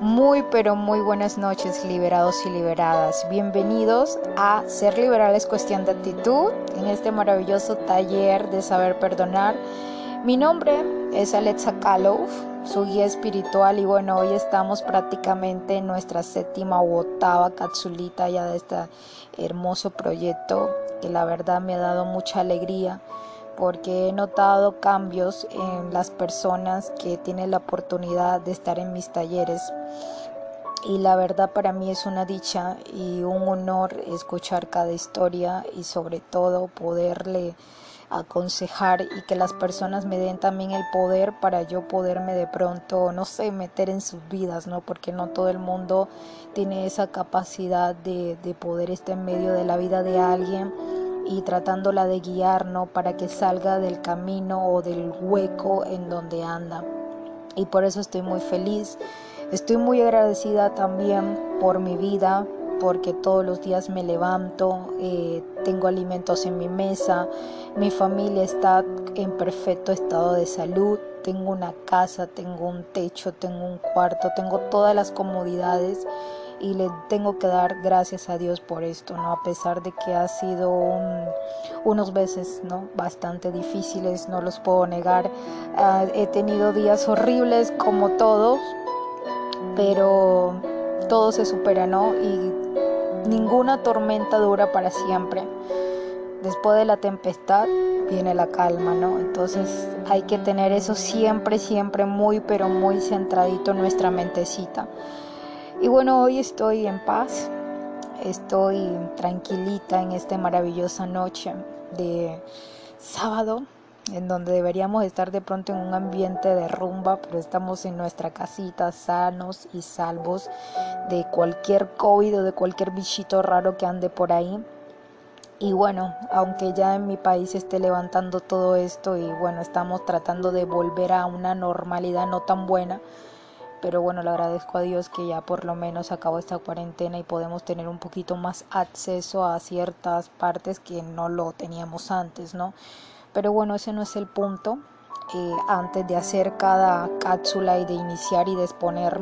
Muy pero muy buenas noches liberados y liberadas. Bienvenidos a Ser Liberal es cuestión de actitud en este maravilloso taller de saber perdonar. Mi nombre es Alexa Kalov, su guía espiritual y bueno, hoy estamos prácticamente en nuestra séptima u octava capsulita ya de este hermoso proyecto que la verdad me ha dado mucha alegría porque he notado cambios en las personas que tienen la oportunidad de estar en mis talleres. Y la verdad para mí es una dicha y un honor escuchar cada historia y sobre todo poderle aconsejar y que las personas me den también el poder para yo poderme de pronto, no sé, meter en sus vidas, ¿no? Porque no todo el mundo tiene esa capacidad de, de poder estar en medio de la vida de alguien y tratándola de guiar ¿no? para que salga del camino o del hueco en donde anda. Y por eso estoy muy feliz. Estoy muy agradecida también por mi vida, porque todos los días me levanto, eh, tengo alimentos en mi mesa, mi familia está en perfecto estado de salud, tengo una casa, tengo un techo, tengo un cuarto, tengo todas las comodidades y le tengo que dar gracias a Dios por esto, ¿no? A pesar de que ha sido unos veces, ¿no? Bastante difíciles, no los puedo negar. Ah, he tenido días horribles como todos, pero todo se supera, ¿no? Y ninguna tormenta dura para siempre. Después de la tempestad viene la calma, ¿no? Entonces hay que tener eso siempre, siempre muy, pero muy centradito en nuestra mentecita. Y bueno, hoy estoy en paz, estoy tranquilita en esta maravillosa noche de sábado, en donde deberíamos estar de pronto en un ambiente de rumba, pero estamos en nuestra casita sanos y salvos de cualquier COVID o de cualquier bichito raro que ande por ahí. Y bueno, aunque ya en mi país esté levantando todo esto y bueno, estamos tratando de volver a una normalidad no tan buena, pero bueno, le agradezco a Dios que ya por lo menos acabó esta cuarentena y podemos tener un poquito más acceso a ciertas partes que no lo teníamos antes, ¿no? Pero bueno, ese no es el punto. Eh, antes de hacer cada cápsula y de iniciar y de exponer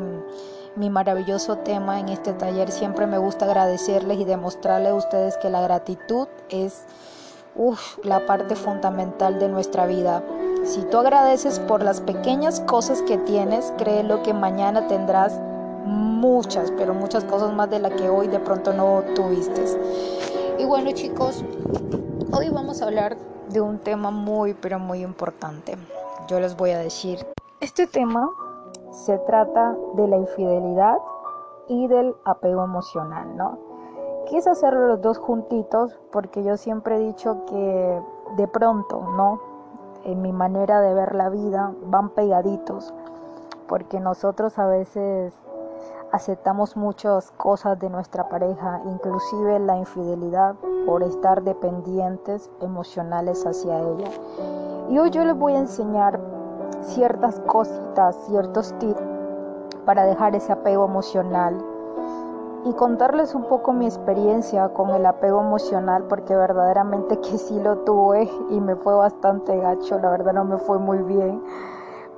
mi maravilloso tema en este taller, siempre me gusta agradecerles y demostrarles a ustedes que la gratitud es la parte fundamental de nuestra vida si tú agradeces por las pequeñas cosas que tienes, créelo que mañana tendrás muchas, pero muchas cosas más de las que hoy de pronto no tuviste. Y bueno chicos, hoy vamos a hablar de un tema muy, pero muy importante. Yo les voy a decir, este tema se trata de la infidelidad y del apego emocional, ¿no? Quise hacerlo los dos juntitos porque yo siempre he dicho que de pronto, ¿no? En mi manera de ver la vida van pegaditos, porque nosotros a veces aceptamos muchas cosas de nuestra pareja, inclusive la infidelidad, por estar dependientes emocionales hacia ella. Y hoy yo les voy a enseñar ciertas cositas, ciertos tips para dejar ese apego emocional y contarles un poco mi experiencia con el apego emocional porque verdaderamente que sí lo tuve y me fue bastante gacho, la verdad no me fue muy bien,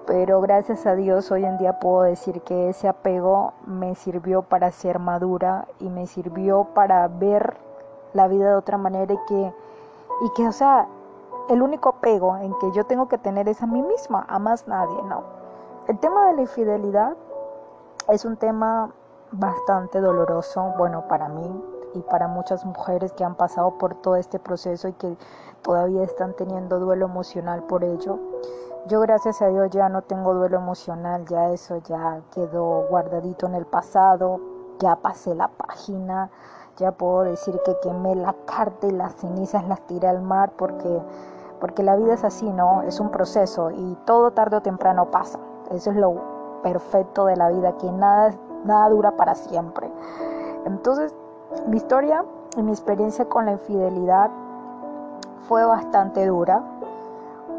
pero gracias a Dios hoy en día puedo decir que ese apego me sirvió para ser madura y me sirvió para ver la vida de otra manera y que, y que o sea, el único apego en que yo tengo que tener es a mí misma, a más nadie, ¿no? El tema de la infidelidad es un tema bastante doloroso, bueno, para mí y para muchas mujeres que han pasado por todo este proceso y que todavía están teniendo duelo emocional por ello. Yo gracias a Dios ya no tengo duelo emocional, ya eso ya quedó guardadito en el pasado, ya pasé la página, ya puedo decir que quemé la carta y las cenizas las tiré al mar porque porque la vida es así, ¿no? Es un proceso y todo tarde o temprano pasa. Eso es lo perfecto de la vida, que nada nada dura para siempre. Entonces, mi historia y mi experiencia con la infidelidad fue bastante dura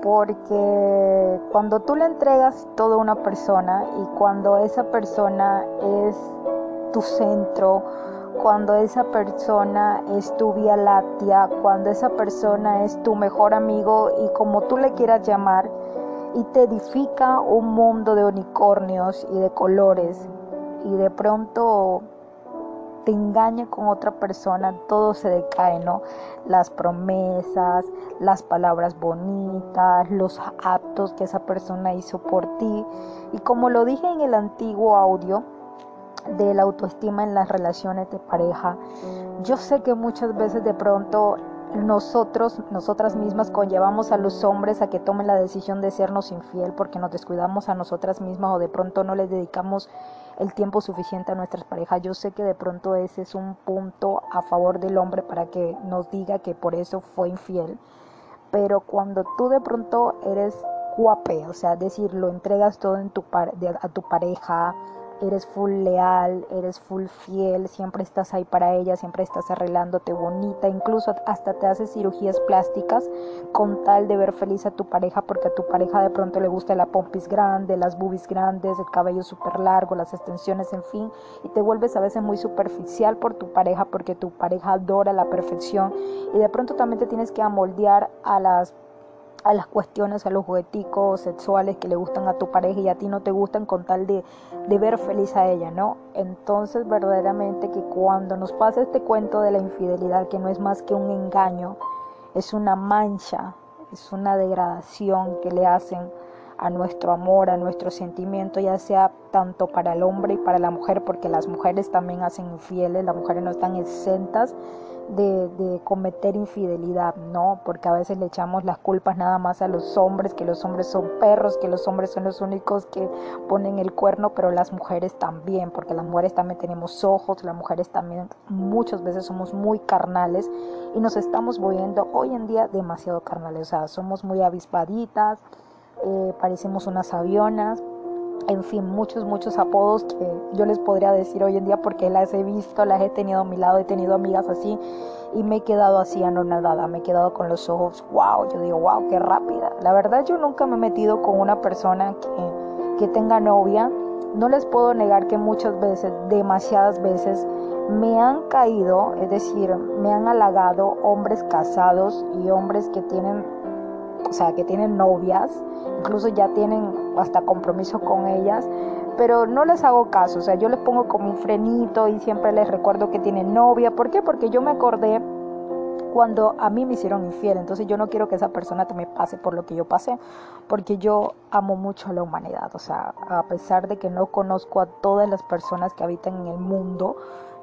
porque cuando tú le entregas todo a una persona y cuando esa persona es tu centro, cuando esa persona es tu vía láctea, cuando esa persona es tu mejor amigo y como tú le quieras llamar, y te edifica un mundo de unicornios y de colores y de pronto te engaña con otra persona, todo se decae, ¿no? Las promesas, las palabras bonitas, los actos que esa persona hizo por ti. Y como lo dije en el antiguo audio de la autoestima en las relaciones de pareja, yo sé que muchas veces de pronto nosotros, nosotras mismas conllevamos a los hombres a que tomen la decisión de sernos infiel porque nos descuidamos a nosotras mismas o de pronto no les dedicamos el tiempo suficiente a nuestras parejas. Yo sé que de pronto ese es un punto a favor del hombre para que nos diga que por eso fue infiel. Pero cuando tú de pronto eres guape, o sea, decir, lo entregas todo tu a tu pareja, eres full leal, eres full fiel, siempre estás ahí para ella, siempre estás arreglándote bonita, incluso hasta te haces cirugías plásticas con tal de ver feliz a tu pareja porque a tu pareja de pronto le gusta la pompis grande, las boobies grandes, el cabello súper largo, las extensiones, en fin, y te vuelves a veces muy superficial por tu pareja porque tu pareja adora la perfección y de pronto también te tienes que amoldear a las a las cuestiones, a los jugueticos sexuales que le gustan a tu pareja y a ti no te gustan con tal de, de ver feliz a ella, ¿no? Entonces verdaderamente que cuando nos pasa este cuento de la infidelidad, que no es más que un engaño, es una mancha, es una degradación que le hacen a nuestro amor, a nuestro sentimiento, ya sea tanto para el hombre y para la mujer, porque las mujeres también hacen infieles, las mujeres no están exentas de, cometer infidelidad, ¿no? Porque a veces le echamos las culpas nada más a los hombres, que los hombres son perros, que los hombres son los únicos que ponen el cuerno, pero las mujeres también, porque las mujeres también tenemos ojos, las mujeres también muchas veces somos muy carnales y nos estamos volviendo hoy en día demasiado carnales, o sea, somos muy avispaditas, eh, parecemos unas avionas, en fin, muchos, muchos apodos que yo les podría decir hoy en día porque las he visto, las he tenido a mi lado, he tenido amigas así y me he quedado así anonadada, me he quedado con los ojos, wow, yo digo, wow, qué rápida. La verdad yo nunca me he metido con una persona que, que tenga novia, no les puedo negar que muchas veces, demasiadas veces, me han caído, es decir, me han halagado hombres casados y hombres que tienen o sea, que tienen novias, incluso ya tienen hasta compromiso con ellas, pero no les hago caso, o sea, yo les pongo como un frenito y siempre les recuerdo que tienen novia, ¿por qué? Porque yo me acordé cuando a mí me hicieron infiel, entonces yo no quiero que esa persona me pase por lo que yo pasé, porque yo amo mucho a la humanidad, o sea, a pesar de que no conozco a todas las personas que habitan en el mundo,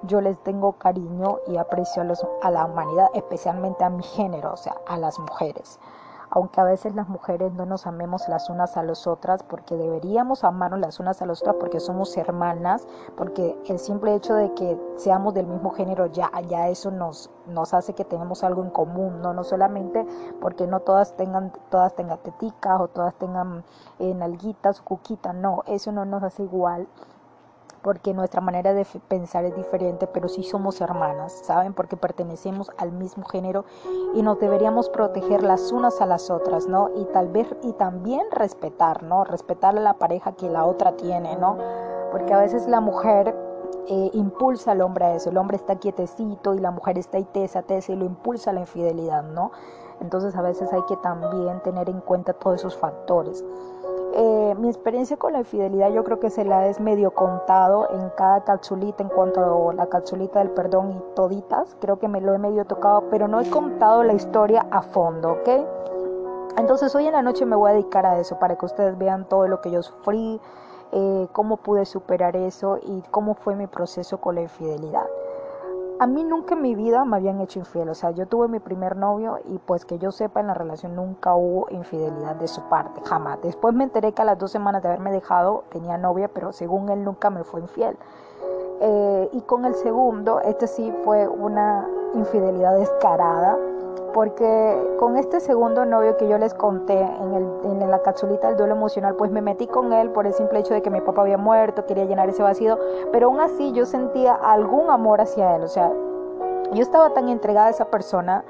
yo les tengo cariño y aprecio a, los, a la humanidad, especialmente a mi género, o sea, a las mujeres aunque a veces las mujeres no nos amemos las unas a las otras, porque deberíamos amarnos las unas a las otras porque somos hermanas, porque el simple hecho de que seamos del mismo género ya, ya eso nos, nos hace que tenemos algo en común, no, no solamente porque no todas tengan, todas tengan teticas o todas tengan eh, nalguitas o cuquitas, no, eso no nos hace igual porque nuestra manera de pensar es diferente, pero sí somos hermanas, ¿saben? Porque pertenecemos al mismo género y nos deberíamos proteger las unas a las otras, ¿no? Y tal vez, y también respetar, ¿no? Respetar a la pareja que la otra tiene, ¿no? Porque a veces la mujer eh, impulsa al hombre a eso, el hombre está quietecito y la mujer está ahí tesa, tesa y lo impulsa la infidelidad, ¿no? Entonces a veces hay que también tener en cuenta todos esos factores. Eh, mi experiencia con la infidelidad yo creo que se la es medio contado en cada capsulita en cuanto a la capsulita del perdón y toditas. Creo que me lo he medio tocado, pero no he contado la historia a fondo, ¿ok? Entonces hoy en la noche me voy a dedicar a eso para que ustedes vean todo lo que yo sufrí, eh, cómo pude superar eso y cómo fue mi proceso con la infidelidad a mí nunca en mi vida me habían hecho infiel. O sea, yo tuve mi primer novio y pues que yo sepa en la relación nunca hubo infidelidad de su parte, jamás. Después me enteré que a las dos semanas de haberme dejado tenía novia, pero según él nunca me fue infiel. Eh, y con el segundo, este sí fue una infidelidad descarada porque con este segundo novio que yo les conté en, el, en la capsulita del duelo emocional, pues me metí con él por el simple hecho de que mi papá había muerto, quería llenar ese vacío, pero aún así yo sentía algún amor hacia él, o sea, yo estaba tan entregada a esa persona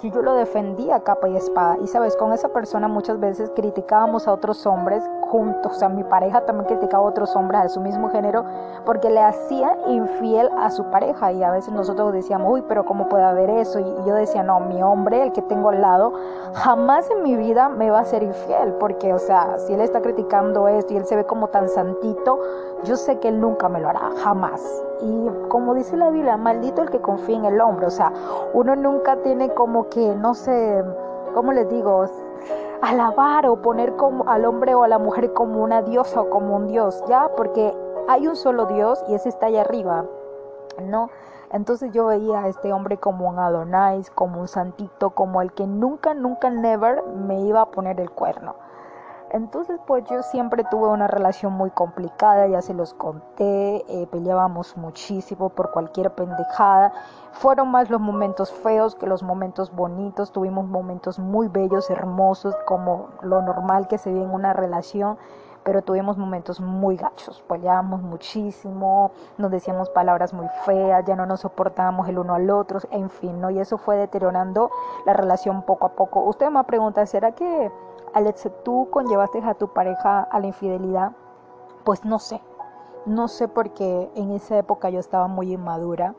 que yo lo defendía capa y espada. Y sabes, con esa persona muchas veces criticábamos a otros hombres juntos, o sea, mi pareja también criticaba a otros hombres de su mismo género porque le hacía infiel a su pareja y a veces nosotros decíamos, uy, pero ¿cómo puede haber eso? Y yo decía, no, mi hombre, el que tengo al lado, jamás en mi vida me va a ser infiel porque, o sea, si él está criticando esto y él se ve como tan santito, yo sé que él nunca me lo hará, jamás. Y como dice la Biblia, maldito el que confía en el hombre, o sea, uno nunca tiene como que, no sé, ¿cómo les digo? Alabar o poner como al hombre o a la mujer como una diosa o como un dios, ¿ya? Porque hay un solo Dios y ese está allá arriba, ¿no? Entonces yo veía a este hombre como un Adonais, como un santito, como el que nunca, nunca, never me iba a poner el cuerno. Entonces, pues yo siempre tuve una relación muy complicada, ya se los conté, eh, peleábamos muchísimo por cualquier pendejada. Fueron más los momentos feos que los momentos bonitos, tuvimos momentos muy bellos, hermosos, como lo normal que se ve en una relación pero tuvimos momentos muy gachos, peleábamos muchísimo, nos decíamos palabras muy feas, ya no nos soportábamos el uno al otro, en fin, ¿no? Y eso fue deteriorando la relación poco a poco. Usted me pregunta, ¿será que Alex, tú conllevaste a tu pareja a la infidelidad? Pues no sé, no sé porque en esa época yo estaba muy inmadura.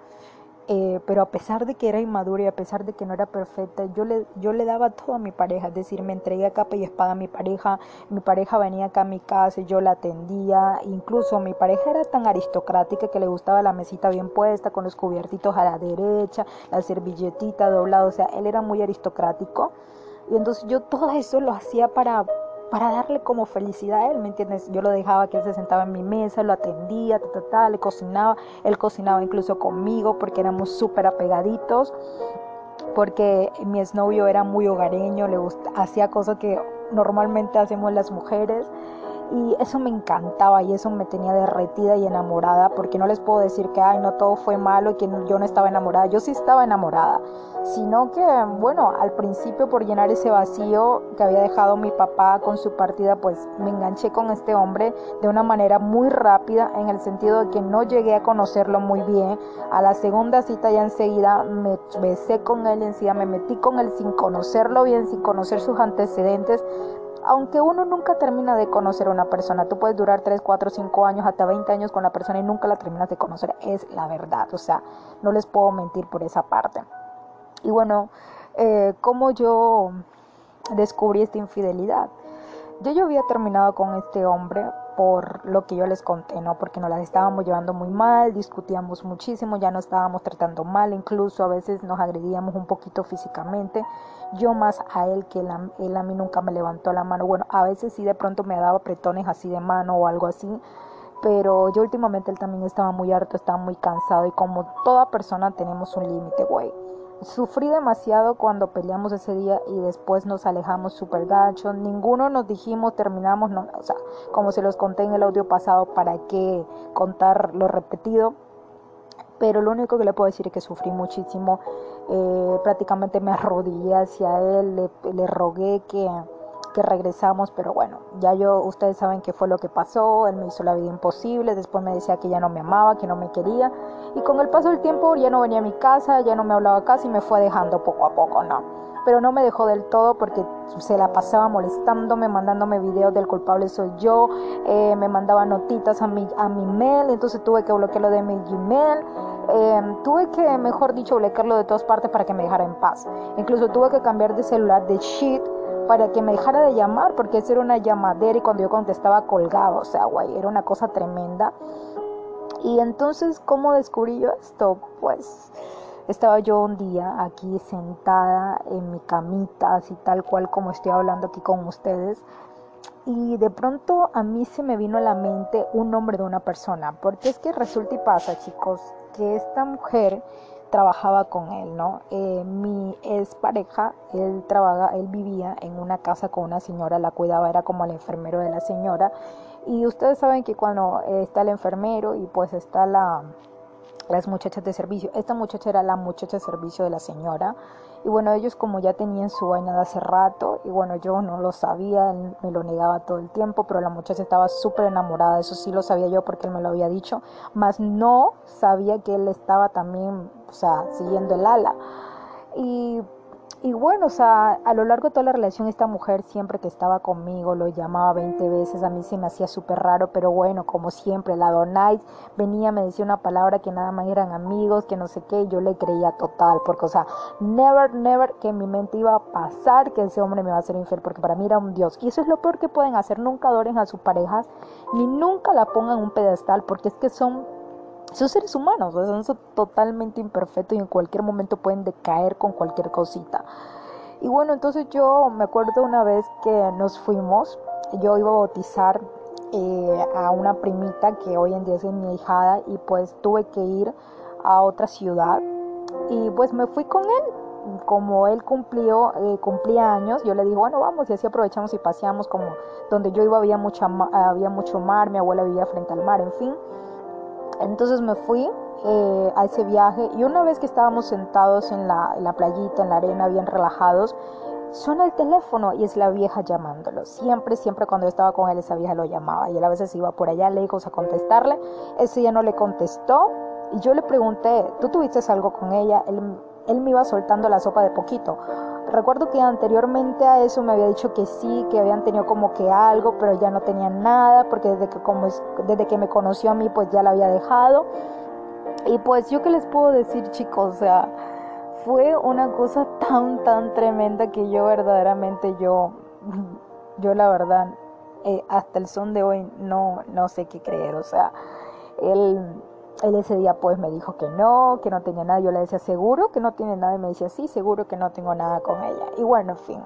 Eh, pero a pesar de que era inmadura y a pesar de que no era perfecta, yo le, yo le daba todo a mi pareja, es decir, me entregué a capa y espada a mi pareja, mi pareja venía acá a mi casa y yo la atendía, incluso mi pareja era tan aristocrática que le gustaba la mesita bien puesta, con los cubiertitos a la derecha, la servilletita doblada, o sea, él era muy aristocrático y entonces yo todo eso lo hacía para, para darle como felicidad a él, ¿me entiendes? Yo lo dejaba que él se sentaba en mi mesa, lo atendía, ta, ta, ta, le cocinaba, él cocinaba incluso conmigo porque éramos súper apegaditos, porque mi exnovio era muy hogareño, le hacía cosas que normalmente hacemos las mujeres y eso me encantaba y eso me tenía derretida y enamorada porque no les puedo decir que ay no todo fue malo y que yo no estaba enamorada yo sí estaba enamorada sino que bueno al principio por llenar ese vacío que había dejado mi papá con su partida pues me enganché con este hombre de una manera muy rápida en el sentido de que no llegué a conocerlo muy bien. A la segunda cita ya enseguida me besé con él enseguida me metí con él sin conocerlo bien sin conocer sus antecedentes aunque uno nunca termina de conocer a una persona, tú puedes durar 3, 4, 5 años, hasta 20 años con la persona y nunca la terminas de conocer, es la verdad, o sea, no les puedo mentir por esa parte. Y bueno, eh, ¿cómo yo descubrí esta infidelidad? Yo ya había terminado con este hombre por lo que yo les conté, ¿no? Porque nos las estábamos llevando muy mal, discutíamos muchísimo, ya no estábamos tratando mal, incluso a veces nos agredíamos un poquito físicamente yo más a él que él a, mí nunca me levantó la mano. Bueno, a veces sí de pronto me daba apretones así de mano o algo así, pero yo últimamente él también estaba muy harto, estaba muy cansado y como toda persona tenemos un límite, güey. Sufrí demasiado cuando peleamos ese día y después nos alejamos súper gachos. Ninguno nos dijimos, terminamos, no, o sea, como se los conté en el audio pasado, ¿para qué contar lo repetido? Pero lo único que le puedo decir es que sufrí muchísimo eh, prácticamente me arrodillé hacia él, le, le rogué que, que, regresamos, pero bueno, ya yo, ustedes saben qué fue lo que pasó, él me hizo la vida imposible, después me decía que ya no me amaba, que no me quería, y con el paso del tiempo ya no venía a mi casa, ya no me hablaba casi me fue dejando poco a poco, ¿no? Pero no me dejó del todo porque se la pasaba molestándome, mandándome videos del culpable soy yo, eh, me mandaba notitas a mi, a mi mail, entonces tuve que bloquearlo de mi Gmail Em, tuve que, mejor dicho, bloquearlo de todas partes para que me dejara en paz. Incluso tuve que cambiar de celular de shit para que me dejara de llamar, porque esa era una llamadera y cuando yo contestaba colgaba, o sea, guay, era una cosa tremenda. Y entonces, ¿cómo descubrí yo esto? Pues estaba yo un día aquí sentada en mi camita, así tal cual como estoy hablando aquí con ustedes, y de pronto a mí se me vino a la mente un nombre de una persona, porque es que resulta y pasa, chicos, que esta mujer trabajaba con él, ¿no? Eh, mi ex pareja, él trabaja, él vivía en una casa con una señora, la cuidaba, era como el enfermero de la señora. Y ustedes saben que cuando está el enfermero y pues está la, las muchachas de servicio, esta muchacha era la muchacha de servicio de la señora. Y bueno, ellos como ya tenían su vaina de hace rato, y bueno, yo no lo sabía, él me lo negaba todo el tiempo, pero la muchacha estaba súper enamorada, eso sí lo sabía yo porque él me lo había dicho, más no sabía que él estaba también, o sea, siguiendo el ala. Y y bueno, o sea, a lo largo de toda la relación esta mujer siempre que estaba conmigo lo llamaba 20 veces, a mí se me hacía súper raro, pero bueno, como siempre, la Donais venía, me decía una palabra que nada más eran amigos, que no sé qué, yo le creía total, porque o sea, never, never que en mi mente iba a pasar que ese hombre me iba a ser infiel, porque para mí era un dios. Y eso es lo peor que pueden hacer, nunca adoren a sus parejas, ni nunca la pongan en un pedestal, porque es que son son seres humanos, son totalmente imperfectos y en cualquier momento pueden decaer con cualquier cosita. Y bueno, entonces yo me acuerdo una vez que nos fuimos, yo iba a bautizar eh, a una primita que hoy en día es mi hijada y pues tuve que ir a otra ciudad y pues me fui con él. Como él cumplió, eh, cumplía años, yo le dije, bueno, vamos, y así aprovechamos y paseamos como donde yo iba había mucho mar, mi abuela vivía frente al mar, en fin. Entonces me fui eh, a ese viaje y una vez que estábamos sentados en la, en la playita, en la arena, bien relajados, suena el teléfono y es la vieja llamándolo. Siempre, siempre cuando yo estaba con él, esa vieja lo llamaba y él a veces iba por allá lejos a contestarle. Ese ya no le contestó y yo le pregunté, ¿tú tuviste algo con ella? Él me iba soltando la sopa de poquito. Recuerdo que anteriormente a eso me había dicho que sí, que habían tenido como que algo, pero ya no tenía nada, porque desde que, como desde que me conoció a mí, pues ya la había dejado. Y pues yo qué les puedo decir chicos, o sea, fue una cosa tan, tan tremenda que yo verdaderamente, yo, yo la verdad, eh, hasta el son de hoy no, no sé qué creer, o sea, él él ese día pues me dijo que no, que no tenía nada. Yo le decía, ¿seguro que no tiene nada? Y me decía, sí, seguro que no tengo nada con ella. Y bueno, en fin.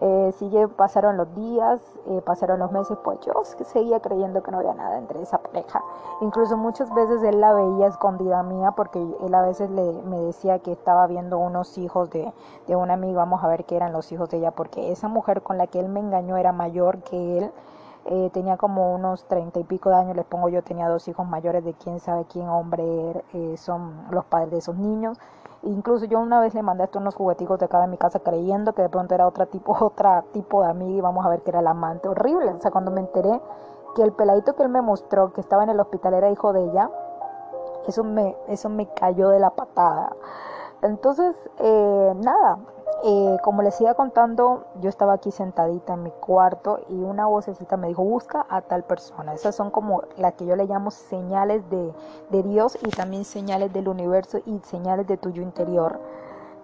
Eh, pasaron los días, eh, pasaron los meses, pues yo seguía creyendo que no había nada entre esa pareja. Incluso muchas veces él la veía escondida mía porque él a veces le, me decía que estaba viendo unos hijos de, de una amiga, vamos a ver qué eran los hijos de ella, porque esa mujer con la que él me engañó era mayor que él eh, tenía como unos treinta y pico de años, les pongo yo, tenía dos hijos mayores de quién sabe quién hombre eh, son los padres de esos niños. Incluso yo una vez le mandé estos unos jugueticos de acá de mi casa creyendo que de pronto era otra tipo, otra tipo de amiga y vamos a ver que era el amante. Horrible. O sea, cuando me enteré que el peladito que él me mostró que estaba en el hospital era hijo de ella, eso me, eso me cayó de la patada. Entonces, eh, nada, eh, como les iba contando, yo estaba aquí sentadita en mi cuarto y una vocecita me dijo, busca a tal persona. Esas son como las que yo le llamo señales de, de Dios y también señales del universo y señales de tu yo interior.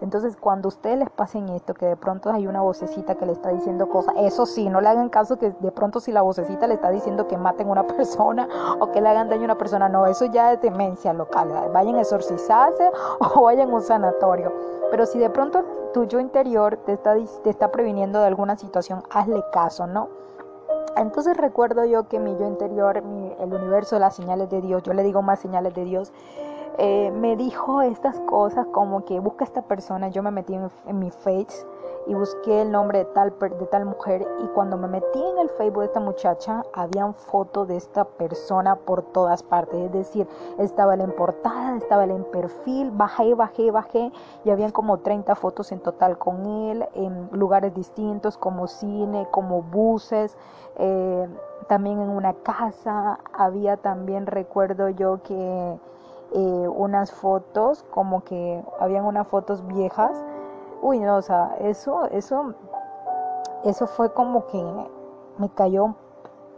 Entonces, cuando ustedes les pasen esto, que de pronto hay una vocecita que le está diciendo cosas, eso sí, no le hagan caso que de pronto si la vocecita le está diciendo que maten a una persona o que le hagan daño a una persona, no, eso ya es demencia local. Vayan a exorcizarse o vayan a un sanatorio. Pero si de pronto tu yo interior te está, te está previniendo de alguna situación, hazle caso, ¿no? Entonces recuerdo yo que mi yo interior, el universo, las señales de Dios, yo le digo más señales de Dios, eh, me dijo estas cosas como que busca esta persona, yo me metí en, mi face y busqué el nombre de tal, de tal mujer y cuando me metí en el Facebook de esta muchacha, habían fotos de esta persona por todas partes, es decir, estaba en portada, estaba en perfil, bajé, bajé, bajé y habían como 30 fotos en total con él en lugares distintos como cine, como buses, eh, también en una casa, había también, recuerdo yo que eh, unas fotos, como que habían unas fotos viejas. Uy, no, o sea, eso, eso, eso fue como que me cayó,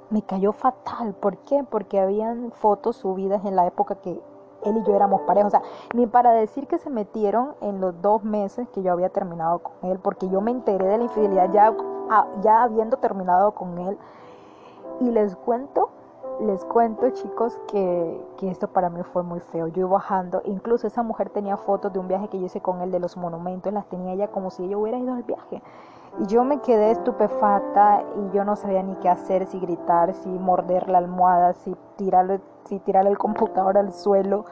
me cayó fatal. ¿Por qué? Porque habían fotos subidas en la época que él y yo éramos pareja. O sea, ni para decir que se metieron en los dos meses que yo había terminado con él, porque yo me enteré de la infidelidad ya, ah, ya habiendo terminado con él. Y les cuento les cuento chicos que, que, esto para mí fue muy feo. Yo iba bajando, incluso esa mujer tenía fotos de un viaje que yo hice con él de los monumentos, las tenía ella como si ella hubiera ido al viaje. Y yo me quedé estupefacta y yo no sabía ni qué hacer, si gritar, si morder la almohada, si tirarle, si tirarle el computador al suelo.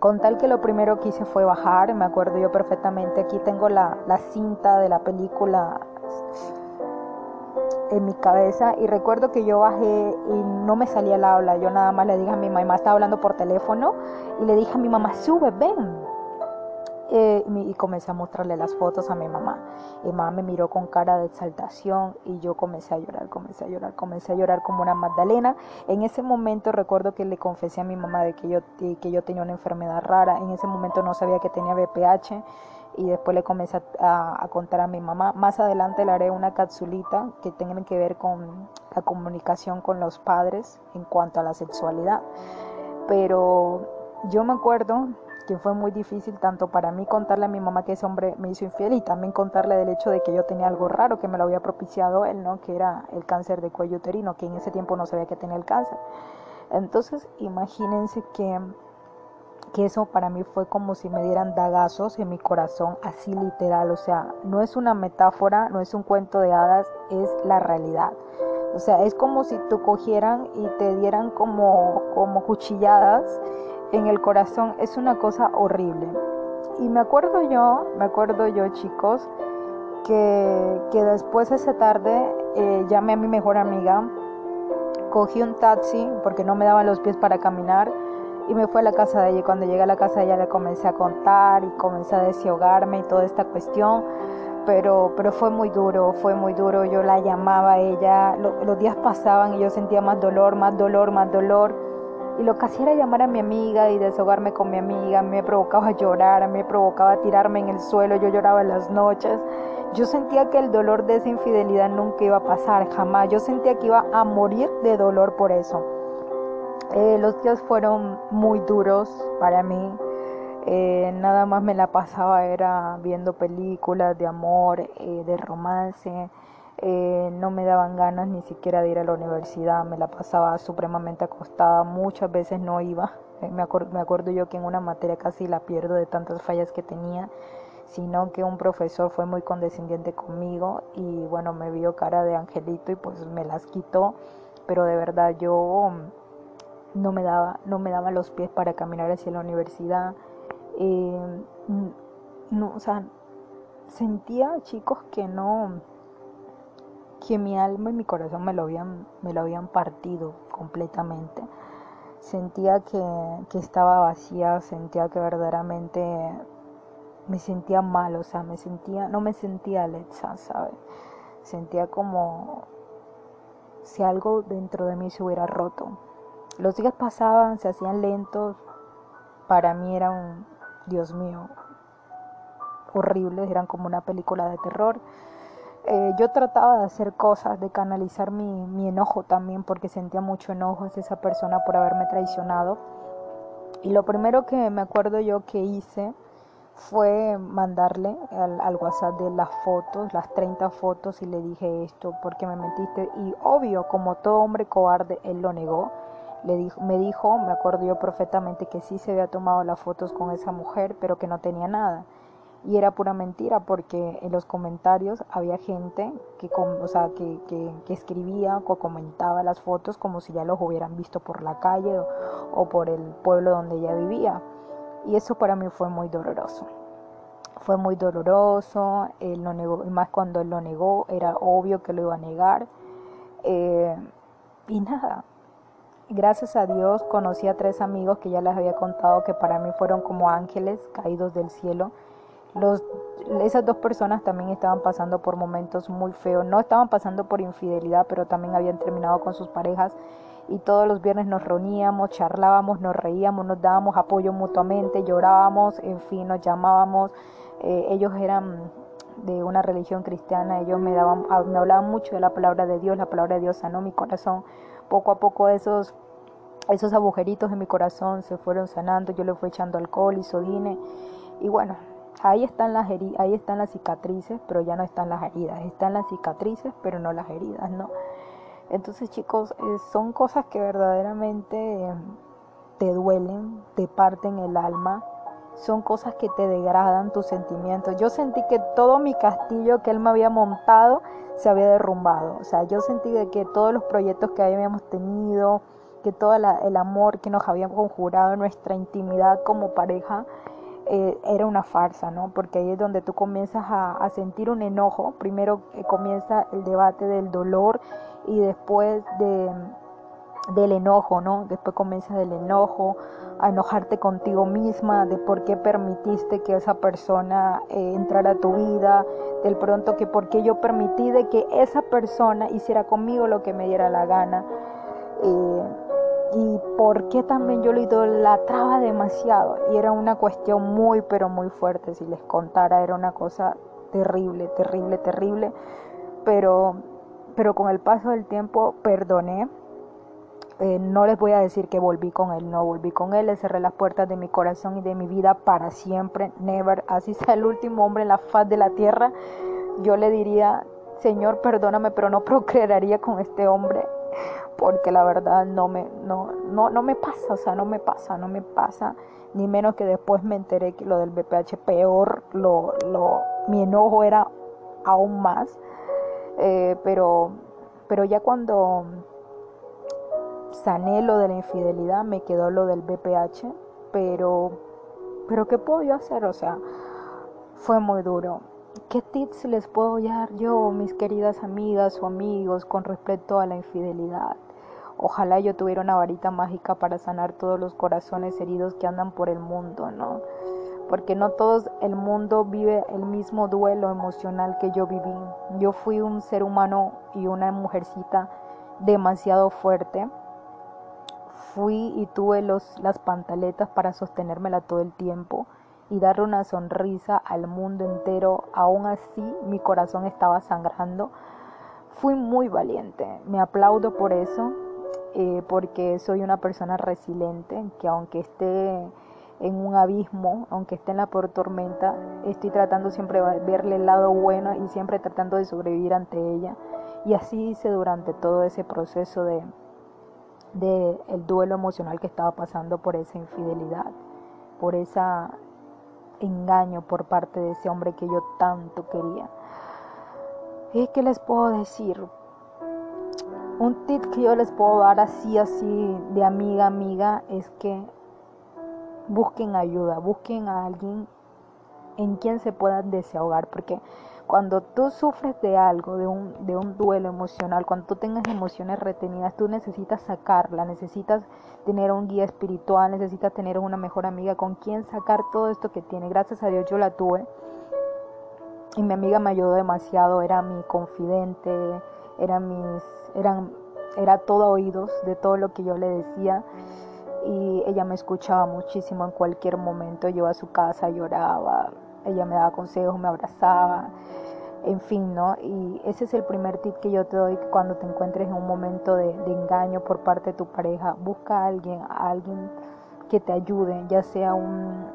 Con tal que lo primero que hice fue bajar, me acuerdo yo perfectamente, aquí tengo la, la cinta de la película en mi cabeza y recuerdo que yo bajé y no me salía el habla, yo nada más le dije a mi mamá, estaba hablando por teléfono y le dije a mi mamá, sube, ven. eh, y comencé a mostrarle las fotos a mi mamá. Mi mamá me miró con cara de exaltación y yo comencé a llorar, comencé a llorar, comencé a llorar como una Magdalena. En ese momento recuerdo que le confesé a mi mamá de que yo, que yo tenía una enfermedad rara. En ese momento no sabía que tenía BPH y después le comencé a, contar a mi mamá. Más adelante le haré una capsulita que tenga que ver con la comunicación con los padres en cuanto a la sexualidad. Pero yo me acuerdo que fue muy difícil tanto para mí contarle a mi mamá que ese hombre me hizo infiel y también contarle del hecho de que yo tenía algo raro que me lo había propiciado él, ¿no? Que era el cáncer de cuello uterino, que en ese tiempo no sabía que tenía el cáncer. Entonces, imagínense que que eso para mí fue como si me dieran dagazos en mi corazón, así literal, o sea, no es una metáfora, no es un cuento de hadas, es la realidad. O sea, es como si tú cogieran y te dieran como, como cuchilladas en el corazón, es una cosa horrible. Y me acuerdo yo, me acuerdo yo chicos, que, que después esa tarde eh, llamé a mi mejor amiga, cogí un taxi porque no me daban los pies para caminar y me fui a la casa de ella. Cuando llegué a la casa de ella le comencé a contar y comencé a desahogarme y toda esta cuestión. Pero, pero fue muy duro, fue muy duro. Yo la llamaba a ella, los días pasaban y yo sentía más dolor, más dolor, más dolor. Y lo que hacía era llamar a mi amiga y desahogarme con mi amiga. Me provocaba llorar, me provocaba tirarme en el suelo. Yo lloraba en las noches. Yo sentía que el dolor de esa infidelidad nunca iba a pasar, jamás. Yo sentía que iba a morir de dolor por eso. Eh, los días fueron muy duros para mí. Eh, nada más me la pasaba era viendo películas de amor, eh, de romance. no me daban ganas ni siquiera de ir a la universidad. Me la pasaba supremamente acostada. Muchas veces no iba. me, me acuerdo yo que en una materia casi la pierdo de tantas fallas que tenía sino que un profesor fue muy condescendiente conmigo y bueno, me vio cara de angelito y pues me las quitó, pero de verdad yo no me daba, no me daba los pies para caminar hacia la universidad. Eh, no, o sea, sentía, chicos, que no, que mi alma y mi corazón me lo habían, me lo habían partido completamente. Sentía que, que estaba vacía, sentía que verdaderamente me sentía mal, o sea, me sentía, no me sentía Alexa, ¿sabes? Sentía como si algo dentro de mí se hubiera roto. Los días pasaban, se hacían lentos. Para mí eran, Dios mío, horribles, eran como una película de terror. Eh, yo trataba de hacer cosas, de canalizar mi, mi, enojo también, porque sentía mucho enojo hacia esa persona por haberme traicionado. Y lo primero que me acuerdo yo que hice fue mandarle al, al, WhatsApp de las fotos, las 30 fotos, y le dije esto, porque me mentiste. Y obvio, como todo hombre cobarde, él lo negó dijo, me dijo, me acuerdo yo perfectamente que sí se había tomado las fotos con esa mujer, pero que no tenía nada. Y era pura mentira porque en los comentarios había gente que, o sea, que, que, escribía o comentaba las fotos como si ya los hubieran visto por la calle o, por el pueblo donde ella vivía. Y eso para mí fue muy doloroso. Fue muy doloroso, él lo negó, y más cuando él lo negó, era obvio que lo iba a negar. Eh, y nada, Gracias a Dios conocí a tres amigos que ya les había contado que para mí fueron como ángeles caídos del cielo. Los, esas dos personas también estaban pasando por momentos muy feos. No estaban pasando por infidelidad, pero también habían terminado con sus parejas. Y todos los viernes nos reuníamos, charlábamos, nos reíamos, nos dábamos apoyo mutuamente, llorábamos, en fin, nos llamábamos. Eh, ellos eran de una religión cristiana, ellos me, daban, me hablaban mucho de la palabra de Dios, la palabra de Dios sanó mi corazón poco a poco esos, esos agujeritos en mi corazón se fueron sanando, yo le fui echando alcohol, isodine y bueno, ahí están las ahí están las cicatrices, pero ya no están las heridas, están las cicatrices, pero no las heridas, ¿no? Entonces, chicos, eh, son cosas que verdaderamente te duelen, te parten el alma, son cosas que te degradan tus sentimientos. Yo sentí que todo mi castillo que él me había montado se había derrumbado. O sea, yo sentí que todos los proyectos que habíamos tenido, que todo el amor que nos habíamos conjurado, nuestra intimidad como pareja, eh, era una farsa, ¿no? Porque ahí es donde tú comienzas a, sentir un enojo. Primero eh, comienza el debate del dolor y después de, del enojo, ¿no? Después comienza del enojo, a enojarte contigo misma, de por qué permitiste que esa persona eh, entrara a tu vida, del pronto que por qué yo permití de que esa persona hiciera conmigo lo que me diera la gana. Eh, y por qué también yo lo idolatraba demasiado. Y era una cuestión muy, pero muy fuerte, si les contara, era una cosa terrible, terrible, terrible. Pero, pero con el paso del tiempo perdoné, eh, no les voy a decir que volví con él, no volví con él, le cerré las puertas de mi corazón y de mi vida para siempre, never, así sea el último hombre en la faz de la tierra, yo le diría, Señor, perdóname, pero no procrearía con este hombre, porque la verdad no me, no, no, no me pasa, o sea, no me pasa, no me pasa, ni menos que después me enteré que lo del BPH peor, lo, lo, mi enojo era aún más, eh, pero, pero ya cuando sané lo de la infidelidad, me quedó lo del BPH, pero, pero ¿qué puedo yo hacer? O sea, fue muy duro. ¿Qué tips les puedo dar yo, mis queridas amigas o amigos, con respecto a la infidelidad? Ojalá yo tuviera una varita mágica para sanar todos los corazones heridos que andan por el mundo, ¿no? Porque no todo el mundo vive el mismo duelo emocional que yo viví. Yo fui un ser humano y una mujercita demasiado fuerte Fui y tuve los, las pantaletas para sostenérmela todo el tiempo y darle una sonrisa al mundo entero. Aún así, mi corazón estaba sangrando. Fui muy valiente. Me aplaudo por eso, eh, porque soy una persona resiliente, que aunque esté en un abismo, aunque esté en la peor tormenta, estoy tratando siempre de verle el lado bueno y siempre tratando de sobrevivir ante ella. Y así hice durante todo ese proceso de, del el duelo emocional que estaba pasando por esa infidelidad, por ese engaño por parte de ese hombre que yo tanto quería. ¿Y qué les puedo decir? Un tip que yo les puedo dar así, así, de amiga amiga, es que busquen ayuda, busquen a alguien en quien se puedan desahogar, porque cuando tú sufres de algo, de un, de un duelo emocional, cuando tú tengas emociones retenidas, tú necesitas sacarla, necesitas tener un guía espiritual, necesitas tener una mejor amiga con quien sacar todo esto que tiene. Gracias a Dios yo la tuve y mi amiga me ayudó demasiado, era mi confidente, era mis, eran, era todo oídos de todo lo que yo le decía y ella me escuchaba muchísimo en cualquier momento. Yo a su casa lloraba, ella me daba consejos, me abrazaba, en fin, ¿no? Y ese es el primer tip que yo te doy cuando te encuentres en un momento de, engaño por parte de tu pareja. Busca a alguien, a alguien que te ayude, ya sea un,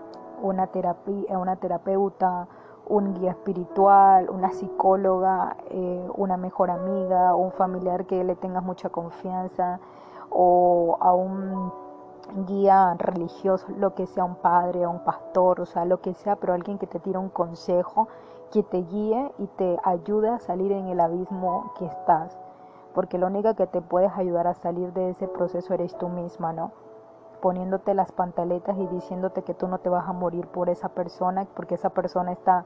una, terapia, una terapeuta, un guía espiritual, una psicóloga, eh, una mejor amiga, un familiar que le tengas mucha confianza o a un guía religioso, lo que sea un padre o un pastor, o sea, lo que sea, pero alguien que te tire un consejo, que te guíe y te ayude a salir en el abismo que estás. Porque lo único que te puedes ayudar a salir de ese proceso eres tú misma, ¿no? Poniéndote las pantaletas y diciéndote que tú no te vas a morir por esa persona, porque esa persona está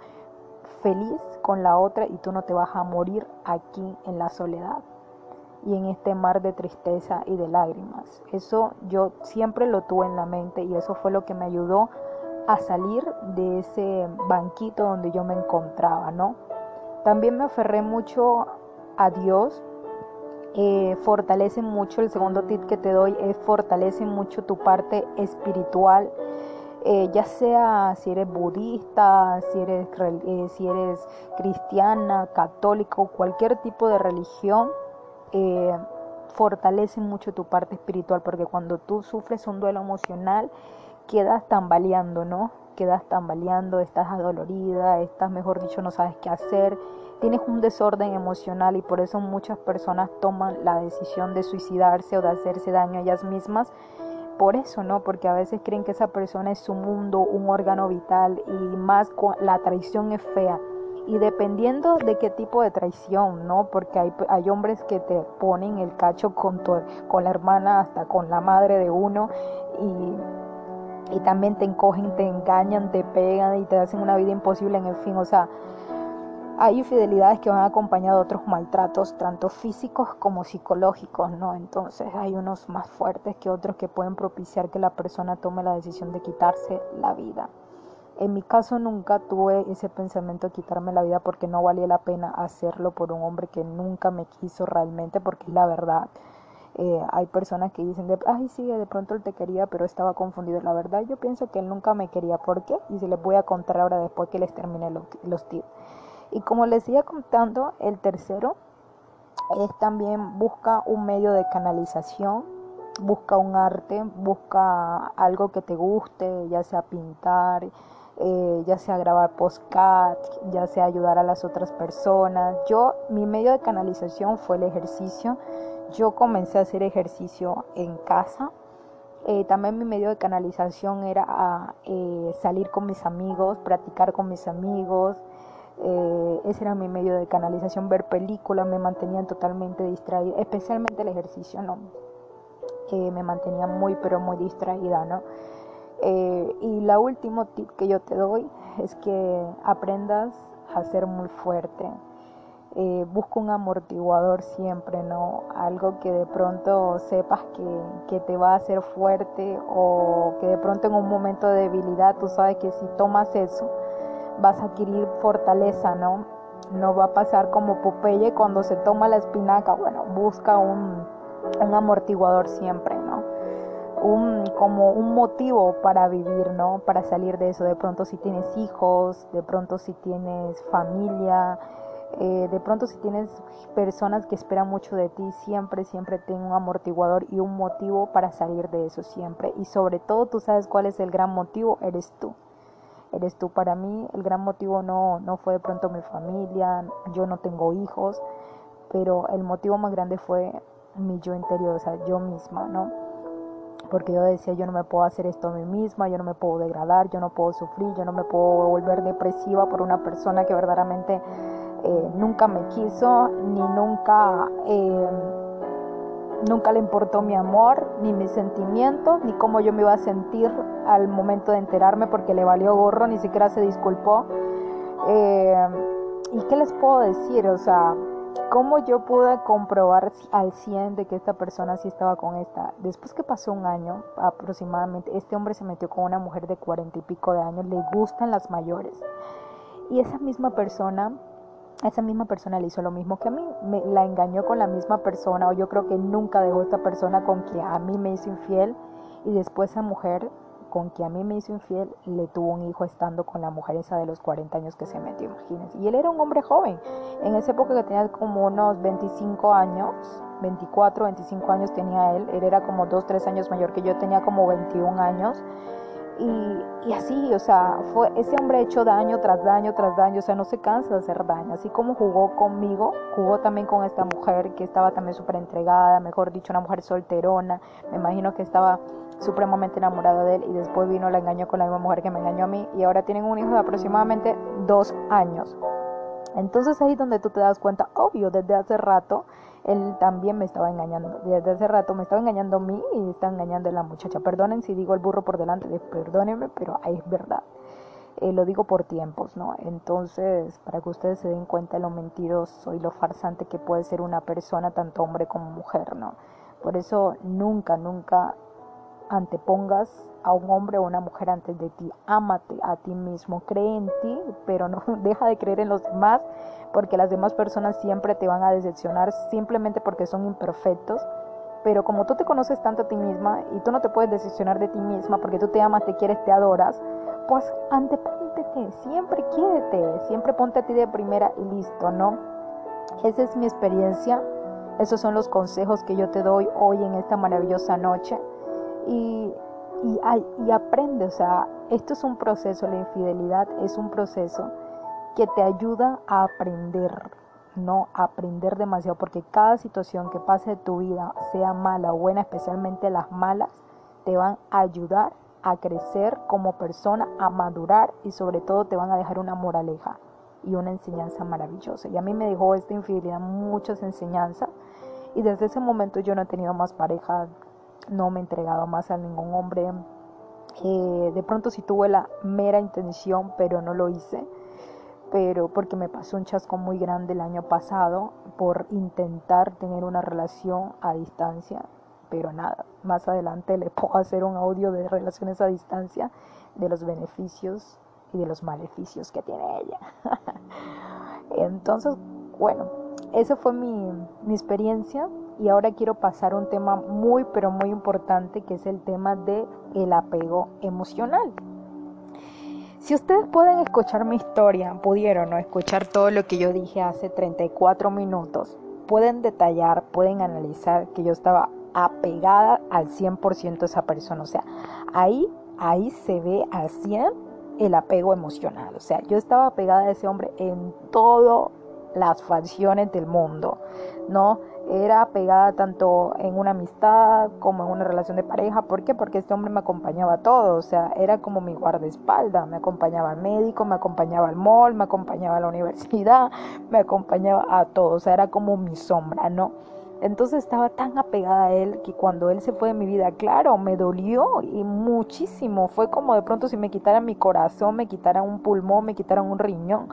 feliz con la otra y tú no te vas a morir aquí en la soledad y en este mar de tristeza y de lágrimas. Eso yo siempre lo tuve en la mente y eso fue lo que me ayudó a salir de ese banquito donde yo me encontraba, ¿no? También me aferré mucho a Dios. Eh, fortalece mucho, el segundo tip que te doy es fortalece mucho tu parte espiritual. Eh, ya sea si eres budista, si eres, eh, si eres cristiana, católico, cualquier tipo de religión, eh, fortalece mucho tu parte espiritual, porque cuando tú sufres un duelo emocional, quedas tambaleando, ¿no? Quedas tambaleando, estás adolorida, estás, mejor dicho, no sabes qué hacer, tienes un desorden emocional y por eso muchas personas toman la decisión de suicidarse o de hacerse daño a ellas mismas. Por eso, ¿no? Porque a veces creen que esa persona es su mundo, un órgano vital y más la traición es fea y dependiendo de qué tipo de traición, ¿no? Porque hay, hay hombres que te ponen el cacho con, con la hermana, hasta con la madre de uno y, y también te encogen, te engañan, te pegan y te hacen una vida imposible en el fin, o sea, hay infidelidades que van acompañadas de otros maltratos, tanto físicos como psicológicos, ¿no? Entonces hay unos más fuertes que otros que pueden propiciar que la persona tome la decisión de quitarse la vida. En mi caso nunca tuve ese pensamiento de quitarme la vida porque no valía la pena hacerlo por un hombre que nunca me quiso realmente, porque es la verdad. Eh, hay personas que dicen, de, ay, sí, de pronto él te quería, pero estaba confundido. La verdad, yo pienso que él nunca me quería. ¿Por qué? Y se les voy a contar ahora después que les termine los, los tips. Y como les iba contando, el tercero es también busca un medio de canalización, busca un arte, busca algo que te guste, ya sea pintar, eh, ya sea grabar postcat, ya sea ayudar a las otras personas. Yo, mi medio de canalización fue el ejercicio. Yo comencé a hacer ejercicio en casa. Eh, también mi medio de canalización era eh, salir con mis amigos, practicar con mis amigos, eh, ese era mi medio de canalización, ver películas me mantenían totalmente distraída, especialmente el ejercicio, ¿no? me mantenía muy, pero muy distraída, ¿no? Eh, y la último tip que yo te doy es que aprendas a ser muy fuerte. Eh, busca un amortiguador siempre, ¿no? Algo que de pronto sepas que, que, te va a hacer fuerte o que de pronto en un momento de debilidad tú sabes que si tomas eso, vas a adquirir fortaleza, ¿no? No va a pasar como Popeye cuando se toma la espinaca, bueno, busca un, amortiguador siempre, ¿no? Un, como un motivo para vivir, ¿no? Para salir de eso. De pronto si tienes hijos, de pronto si tienes familia, eh, de pronto si tienes personas que esperan mucho de ti, siempre, siempre ten un amortiguador y un motivo para salir de eso siempre. Y sobre todo tú sabes cuál es el gran motivo, eres tú eres tú para mí. El gran motivo no, no fue de pronto mi familia, yo no tengo hijos, pero el motivo más grande fue mi yo interior, o sea, yo misma, ¿no? Porque yo decía, yo no me puedo hacer esto a mí misma, yo no me puedo degradar, yo no puedo sufrir, yo no me puedo volver depresiva por una persona que verdaderamente eh, nunca me quiso, ni nunca... Eh, Nunca le importó mi amor, ni mis sentimientos, ni cómo yo me iba a sentir al momento de enterarme porque le valió gorro, ni siquiera se disculpó. Eh, ¿Y qué les puedo decir? O sea, ¿cómo yo pude comprobar al 100 de que esta persona sí estaba con esta? Después que pasó un año aproximadamente, este hombre se metió con una mujer de cuarenta y pico de años, le gustan las mayores. Y esa misma persona esa misma persona le hizo lo mismo que a mí, me, la engañó con la misma persona o yo creo que nunca dejó esta persona con quien a mí me hizo infiel y después esa mujer con quien a mí me hizo infiel le tuvo un hijo estando con la mujer esa de los 40 años que se metió, imagínense. Y él era un hombre joven, en esa época que tenía como unos 25 años, 24, 25 años tenía él, él era como 2, 3 años mayor que yo, tenía como 21 años y, así, o sea, fue ese hombre hecho daño tras daño tras daño, o sea, no se cansa de hacer daño. Así como jugó conmigo, jugó también con esta mujer que estaba también súper entregada, mejor dicho, una mujer solterona. Me imagino que estaba supremamente enamorada de él y después vino, la engañó con la misma mujer que me engañó a mí y ahora tienen un hijo de aproximadamente dos años. Entonces ahí es donde tú te das cuenta, obvio, desde hace rato él también me estaba engañando. Desde hace rato me estaba engañando a mí y está engañando a la muchacha. Perdonen si digo el burro por delante, perdónenme, pero es verdad. Eh, lo digo por tiempos, ¿no? Entonces, para que ustedes se den cuenta de lo mentiroso y lo farsante que puede ser una persona, tanto hombre como mujer, ¿no? Por eso nunca, nunca antepongas a un hombre o una mujer antes de ti. Ámate a ti mismo, cree en ti, pero no deja de creer en los demás porque las demás personas siempre te van a decepcionar simplemente porque son imperfectos. Pero como tú te conoces tanto a ti misma y tú no te puedes decepcionar de ti misma porque tú te amas, te quieres, te adoras, pues antepóntete, siempre quiérete, siempre ponte a ti de primera y listo, ¿no? Esa es mi experiencia, esos son los consejos que yo te doy hoy en esta maravillosa noche. Y, y, aprende, o sea, esto es un proceso, la infidelidad es un proceso que te ayuda a aprender, no aprender demasiado, porque cada situación que pase de tu vida, sea mala o buena, especialmente las malas, te van a ayudar a crecer como persona, a madurar y sobre todo te van a dejar una moraleja y una enseñanza maravillosa. Y a mí me dejó esta infidelidad muchas enseñanzas y desde ese momento yo no he tenido más pareja, no me he entregado más a ningún hombre. Eh, de pronto sí tuve la mera intención, pero no lo hice pero porque me pasó un chasco muy grande el año pasado por intentar tener una relación a distancia, pero nada, más adelante le puedo hacer un audio de relaciones a distancia, de los beneficios y de los maleficios que tiene ella. Entonces, bueno, esa fue mi, mi experiencia y ahora quiero pasar a un tema muy pero muy importante que es el tema de el apego emocional. Si ustedes pueden escuchar mi historia, pudieron ¿no? escuchar todo lo que yo dije hace 34 minutos, pueden detallar, pueden analizar que yo estaba apegada al 100% a esa persona. O sea, ahí, ahí se ve al 100 el apego emocional. O sea, yo estaba apegada a ese hombre en todas las facciones del mundo, ¿no? Era pegada tanto en una amistad como en una relación de pareja. ¿Por qué? Porque este hombre me acompañaba a todo, o sea, era como mi guardaespaldas, me acompañaba al médico, me acompañaba al mall, me acompañaba a la universidad, me acompañaba a todo, o sea, era como mi sombra, ¿no? Entonces estaba tan apegada a él que cuando él se fue de mi vida, claro, me dolió y muchísimo. Fue como de pronto si me quitaran mi corazón, me quitaran un pulmón, me quitaran un riñón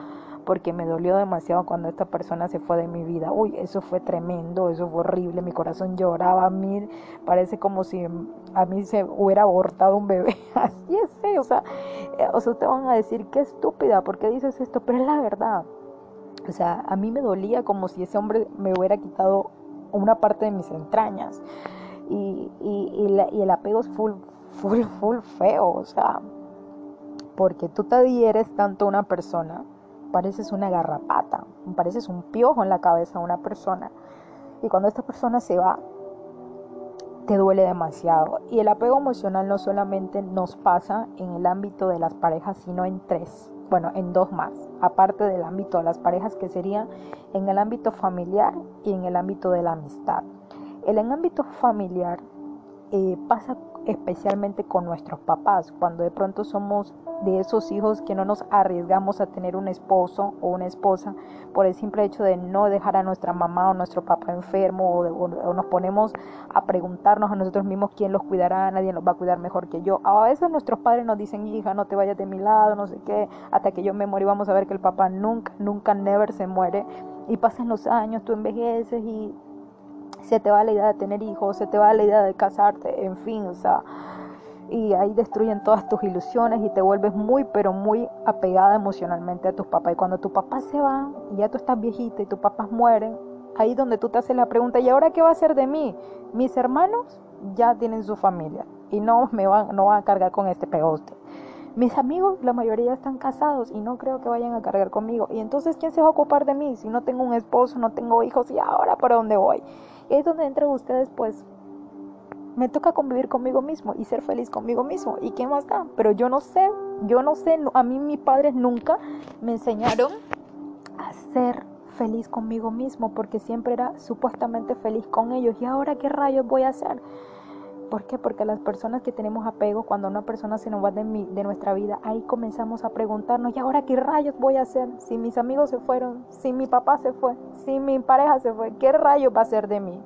porque me dolió demasiado cuando esta persona se fue de mi vida. Uy, eso fue tremendo, eso fue horrible, mi corazón lloraba a mí, parece como si a mí se hubiera abortado un bebé. Así es, o sea, eh, o van a decir, qué estúpida, ¿por qué dices esto? Pero es la verdad. O sea, a mí me dolía como si ese hombre me hubiera quitado una parte de mis entrañas. Y, y, el apego es full, full, full feo, o sea, porque tú te adhieres tanto una persona pareces una garrapata, pareces un piojo en la cabeza de una persona. Y cuando esta persona se va, te duele demasiado. Y el apego emocional no solamente nos pasa en el ámbito de las parejas, sino en tres, bueno, en dos más, aparte del ámbito de las parejas, que sería en el ámbito familiar y en el ámbito de la amistad. El en ámbito familiar eh, pasa especialmente con nuestros papás, cuando de pronto somos de esos hijos que no nos arriesgamos a tener un esposo o una esposa por el simple hecho de no dejar a nuestra mamá o nuestro papá enfermo o, nos ponemos a preguntarnos a nosotros mismos quién los cuidará, nadie los va a cuidar mejor que yo. A veces nuestros padres nos dicen, hija, no te vayas de mi lado, no sé qué, hasta que yo me muero y vamos a ver que el papá nunca, nunca, never se muere. Y pasan los años, tú envejeces y se te va la idea de tener hijos, se te va la idea de casarte, en fin, o sea, y ahí destruyen todas tus ilusiones y te vuelves muy, pero muy apegada emocionalmente a tus papás. Y cuando tu papá se va y ya tú estás viejita y tus papás mueren, ahí donde tú te haces la pregunta, ¿y ahora qué va a hacer de mí? Mis hermanos ya tienen su familia y no me van, no van a cargar con este pegoste. Mis amigos, la mayoría están casados y no creo que vayan a cargar conmigo. Y entonces, ¿quién se va a ocupar de mí si no tengo un esposo, no tengo hijos y ahora para dónde voy? Es donde entran ustedes, pues, me toca convivir conmigo mismo y ser feliz conmigo mismo. ¿Y qué más da? Pero yo no sé, yo no sé, a mí mis padres nunca me enseñaron a ser feliz conmigo mismo porque siempre era supuestamente feliz con ellos. ¿Y ahora qué rayos voy a hacer? ¿Por qué? Porque las personas que tenemos apego, cuando una persona se nos va de, mi, de nuestra vida, ahí comenzamos a preguntarnos, ¿y ahora qué rayos voy a hacer? Si mis amigos se fueron, si mi papá se fue, si mi pareja se fue, ¿qué rayos va a ser de mí?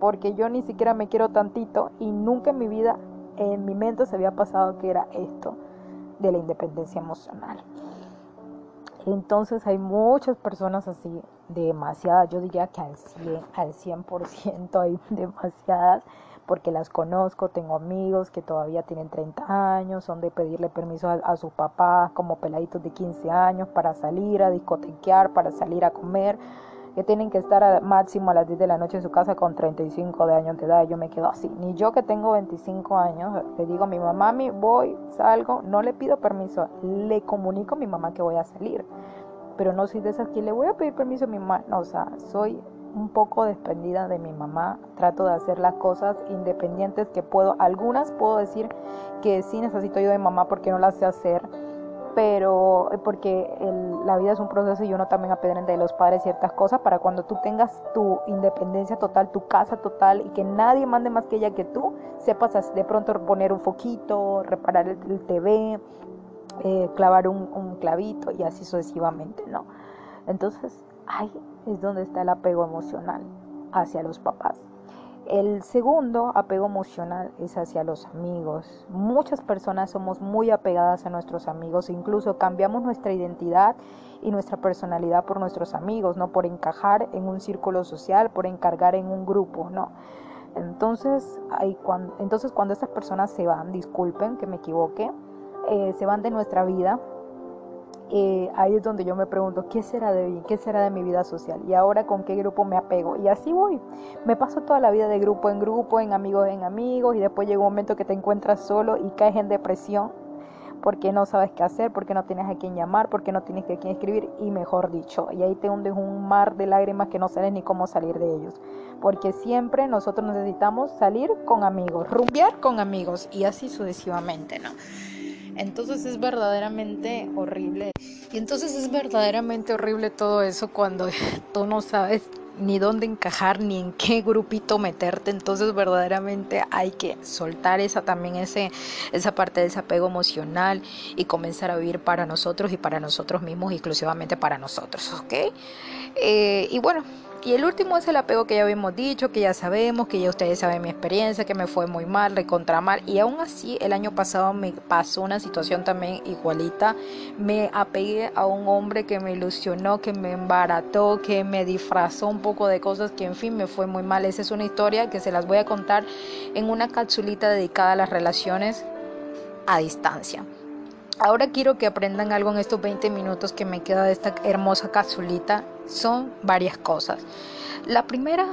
porque yo ni siquiera me quiero tantito y nunca en mi vida, en mi mente se había pasado que era esto de la independencia emocional. Entonces hay muchas personas así, demasiadas, yo diría que al 100%, al 100% hay demasiadas, porque las conozco, tengo amigos que todavía tienen 30 años, son de pedirle permiso a, a sus papás como peladitos de 15 años para salir a discotequear, para salir a comer, que tienen que estar al máximo a las 10 de la noche en su casa con 35 de años de edad. Yo me quedo así. Ni yo que tengo 25 años, le digo a mi mamá, mi voy, salgo, no le pido permiso, le comunico a mi mamá que voy a salir. Pero no soy de esas que le voy a pedir permiso a mi mamá. No, o sea, soy un poco despendida de mi mamá. Trato de hacer las cosas independientes que puedo. Algunas puedo decir que sí necesito yo de mamá porque no las sé hacer pero eh, porque la vida es un proceso y uno también aprende de los padres ciertas cosas para cuando tú tengas tu independencia total, tu casa total y que nadie mande más que ella que tú, sepas de pronto poner un foquito, reparar el, TV, eh, clavar un, un, clavito y así sucesivamente, ¿no? Entonces, ahí es donde está el apego emocional hacia los papás. El segundo apego emocional es hacia los amigos. Muchas personas somos muy apegadas a nuestros amigos, incluso cambiamos nuestra identidad y nuestra personalidad por nuestros amigos, no por encajar en un círculo social, por encargar en un grupo, no. Entonces, cuando, entonces cuando estas personas se van, disculpen que me equivoque, eh, se van de nuestra vida, ahí es donde yo me pregunto, ¿qué será de mí? ¿Qué será de mi vida social? Y ahora con qué grupo me apego. Y así voy. Me paso toda la vida de grupo en grupo, en amigos en amigos, y después llega un momento que te encuentras solo y caes en depresión porque no sabes qué hacer, porque no tienes a quién llamar, porque no tienes a quién escribir, y mejor dicho, y ahí te hundes un mar de lágrimas que no sabes ni cómo salir de ellos. Porque siempre nosotros necesitamos salir con amigos, rumbear con amigos, y así sucesivamente, ¿no? Entonces es verdaderamente horrible. Y entonces es verdaderamente horrible todo eso cuando tú no sabes ni dónde encajar ni en qué grupito meterte entonces verdaderamente hay que soltar esa también ese esa parte de ese apego emocional y comenzar a vivir para nosotros y para nosotros mismos exclusivamente para nosotros ¿ok? Eh, y bueno y el último es el apego que ya habíamos dicho, que ya sabemos, que ya ustedes saben mi experiencia, que me fue muy mal, recontra mal. Y aún así, el año pasado me pasó una situación también igualita. Me apegué a un hombre que me ilusionó, que me embarató, que me disfrazó un poco de cosas que en fin me fue muy mal. Esa es una historia que se las voy a contar en una capsulita dedicada a las relaciones a distancia. Ahora quiero que aprendan algo en estos 20 minutos que me queda de esta hermosa capsulita. Son varias cosas. La primera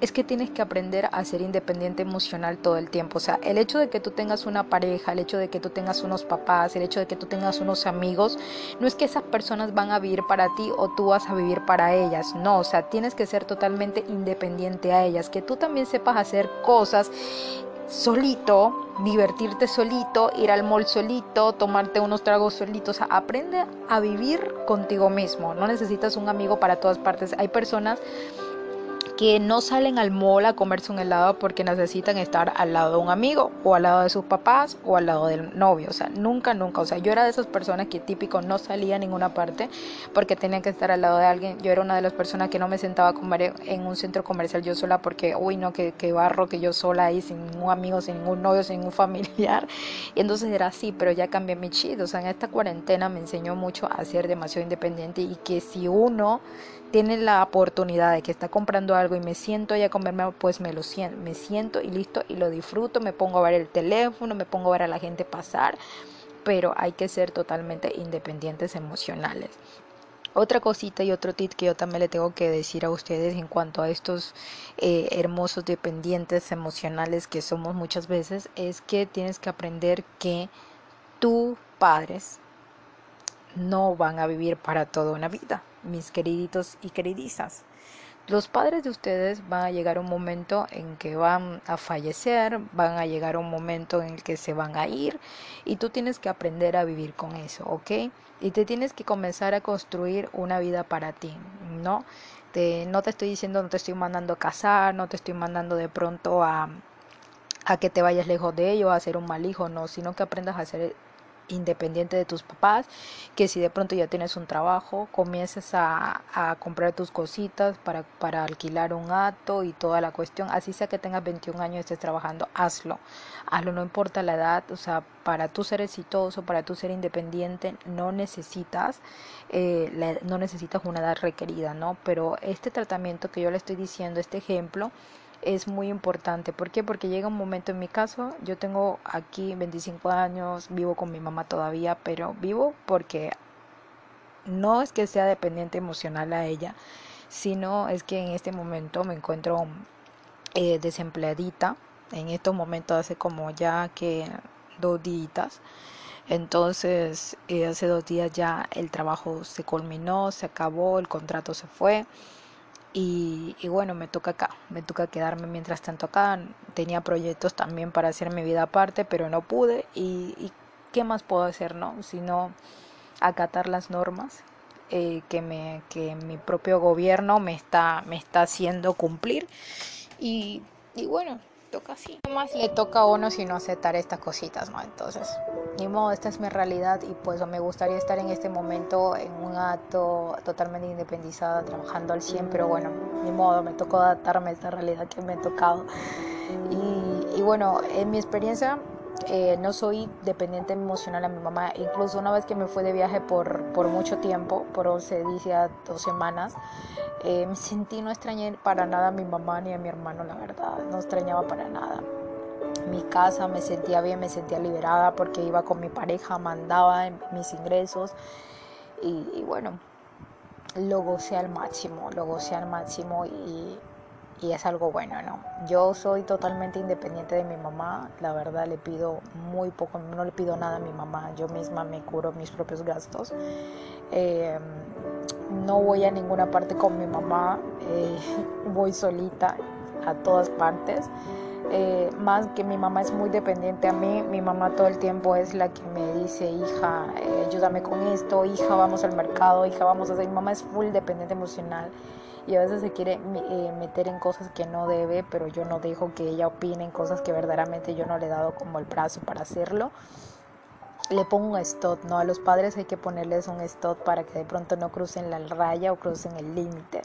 es que tienes que aprender a ser independiente emocional todo el tiempo. O sea, el hecho de que tú tengas una pareja, el hecho de que tú tengas unos papás, el hecho de que tú tengas unos amigos, no es que esas personas van a vivir para ti o tú vas a vivir para ellas. No, o sea, tienes que ser totalmente independiente a ellas. Que tú también sepas hacer cosas solito, divertirte solito, ir al mall solito, tomarte unos tragos solitos. aprende a vivir contigo mismo. No necesitas un amigo para todas partes. Hay personas que no salen al mall a comerse un helado porque necesitan estar al lado de un amigo o al lado de sus papás o al lado del novio. O sea, nunca, nunca. O sea, yo era de esas personas que típico no salía a ninguna parte porque tenía que estar al lado de alguien. Yo era una de las personas que no me sentaba a comer en un centro comercial yo sola porque, uy, no, que, barro que yo sola ahí sin ningún amigo, sin ningún novio, sin ningún familiar. Y entonces era así, pero ya cambié mi chido. O sea, en esta cuarentena me enseñó mucho a ser demasiado independiente y que si uno tiene la oportunidad de que está comprando algo y me siento ya a comerme, pues me lo siento, me siento y listo y lo disfruto, me pongo a ver el teléfono, me pongo a ver a la gente pasar, pero hay que ser totalmente independientes emocionales. Otra cosita y otro tip que yo también le tengo que decir a ustedes en cuanto a estos eh, hermosos dependientes emocionales que somos muchas veces es que tienes que aprender que tus padres no van a vivir para toda una vida mis queriditos y queridizas. Los padres de ustedes van a llegar un momento en que van a fallecer, van a llegar un momento en el que se van a ir y tú tienes que aprender a vivir con eso, ¿ok? Y te tienes que comenzar a construir una vida para ti, ¿no? Te, no te estoy diciendo, no te estoy mandando a casar, no te estoy mandando de pronto a, a que te vayas lejos de ello, a ser un mal hijo, no, sino que aprendas a ser independiente de tus papás, que si de pronto ya tienes un trabajo, comiences a, a comprar tus cositas para, para, alquilar un acto y toda la cuestión, así sea que tengas 21 años y estés trabajando, hazlo, hazlo, no importa la edad, o sea, para tú ser exitoso, para tú ser independiente, no necesitas, eh, no necesitas una edad requerida, ¿no? Pero este tratamiento que yo le estoy diciendo, este ejemplo, es muy importante. ¿Por qué? Porque llega un momento en mi caso, yo tengo aquí 25 años, vivo con mi mamá todavía, pero vivo porque no es que sea dependiente emocional a ella, sino es que en este momento me encuentro eh, desempleadita. En estos momentos hace como ya que dos días. Entonces, eh, hace dos días ya el trabajo se culminó, se acabó, el contrato se fue. Y, bueno, me toca acá, me toca quedarme mientras tanto acá. Tenía proyectos también para hacer mi vida aparte, pero no pude. ¿Y, qué más puedo hacer, no? Sino acatar las normas eh, que, me, que mi propio gobierno me está, me está haciendo cumplir. Y, y bueno, toca así. ¿Qué más le toca a uno si no aceptar estas cositas, no? Entonces, ni modo, esta es mi realidad y pues me gustaría estar en este momento en un acto totalmente independizada, trabajando al 100, pero bueno, ni modo, me tocó adaptarme a esta realidad que me ha tocado. Y, y bueno, en mi experiencia eh, no soy dependiente emocional a mi mamá. Incluso una vez que me fue de viaje por, por mucho tiempo, por 11 días, dos semanas, eh, me sentí, no extrañé para nada a mi mamá ni a mi hermano, la verdad. No extrañaba para nada. Mi casa me sentía bien, me sentía liberada porque iba con mi pareja, mandaba mis ingresos y, y bueno, lo gocé al máximo, lo gocé al máximo y y es algo bueno, ¿no? Yo soy totalmente independiente de mi mamá, la verdad le pido muy poco, no le pido nada a mi mamá, yo misma me curo mis propios gastos. Eh, no voy a ninguna parte con mi mamá, eh, voy solita a todas partes. Eh, más que mi mamá es muy dependiente a mí, mi mamá todo el tiempo es la que me dice, hija, ayúdame con esto, hija, vamos al mercado, hija, vamos a hacer. Mi mamá es full dependiente emocional y a veces se quiere eh, meter en cosas que no debe, pero yo no dejo que ella opine en cosas que verdaderamente yo no le he dado como el brazo para hacerlo. Le pongo un stop, ¿no? A los padres hay que ponerles un stop para que de pronto no crucen la raya o crucen el límite.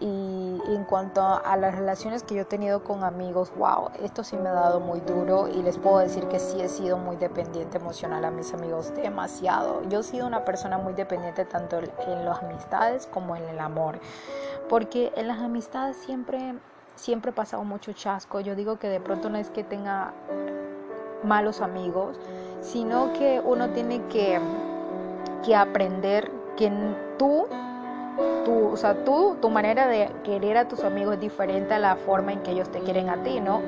Y en cuanto a las relaciones que yo he tenido con amigos, wow, esto sí me ha dado muy duro y les puedo decir que sí he sido muy dependiente emocional a mis amigos, demasiado. Yo he sido una persona muy dependiente tanto en las amistades como en el amor, porque en las amistades siempre, siempre he pasado mucho chasco. Yo digo que de pronto no es que tenga malos amigos, sino que uno tiene que, que aprender que tú tu, o sea, tú, tu manera de querer a tus amigos es diferente a la forma en que ellos te quieren a ti, ¿no?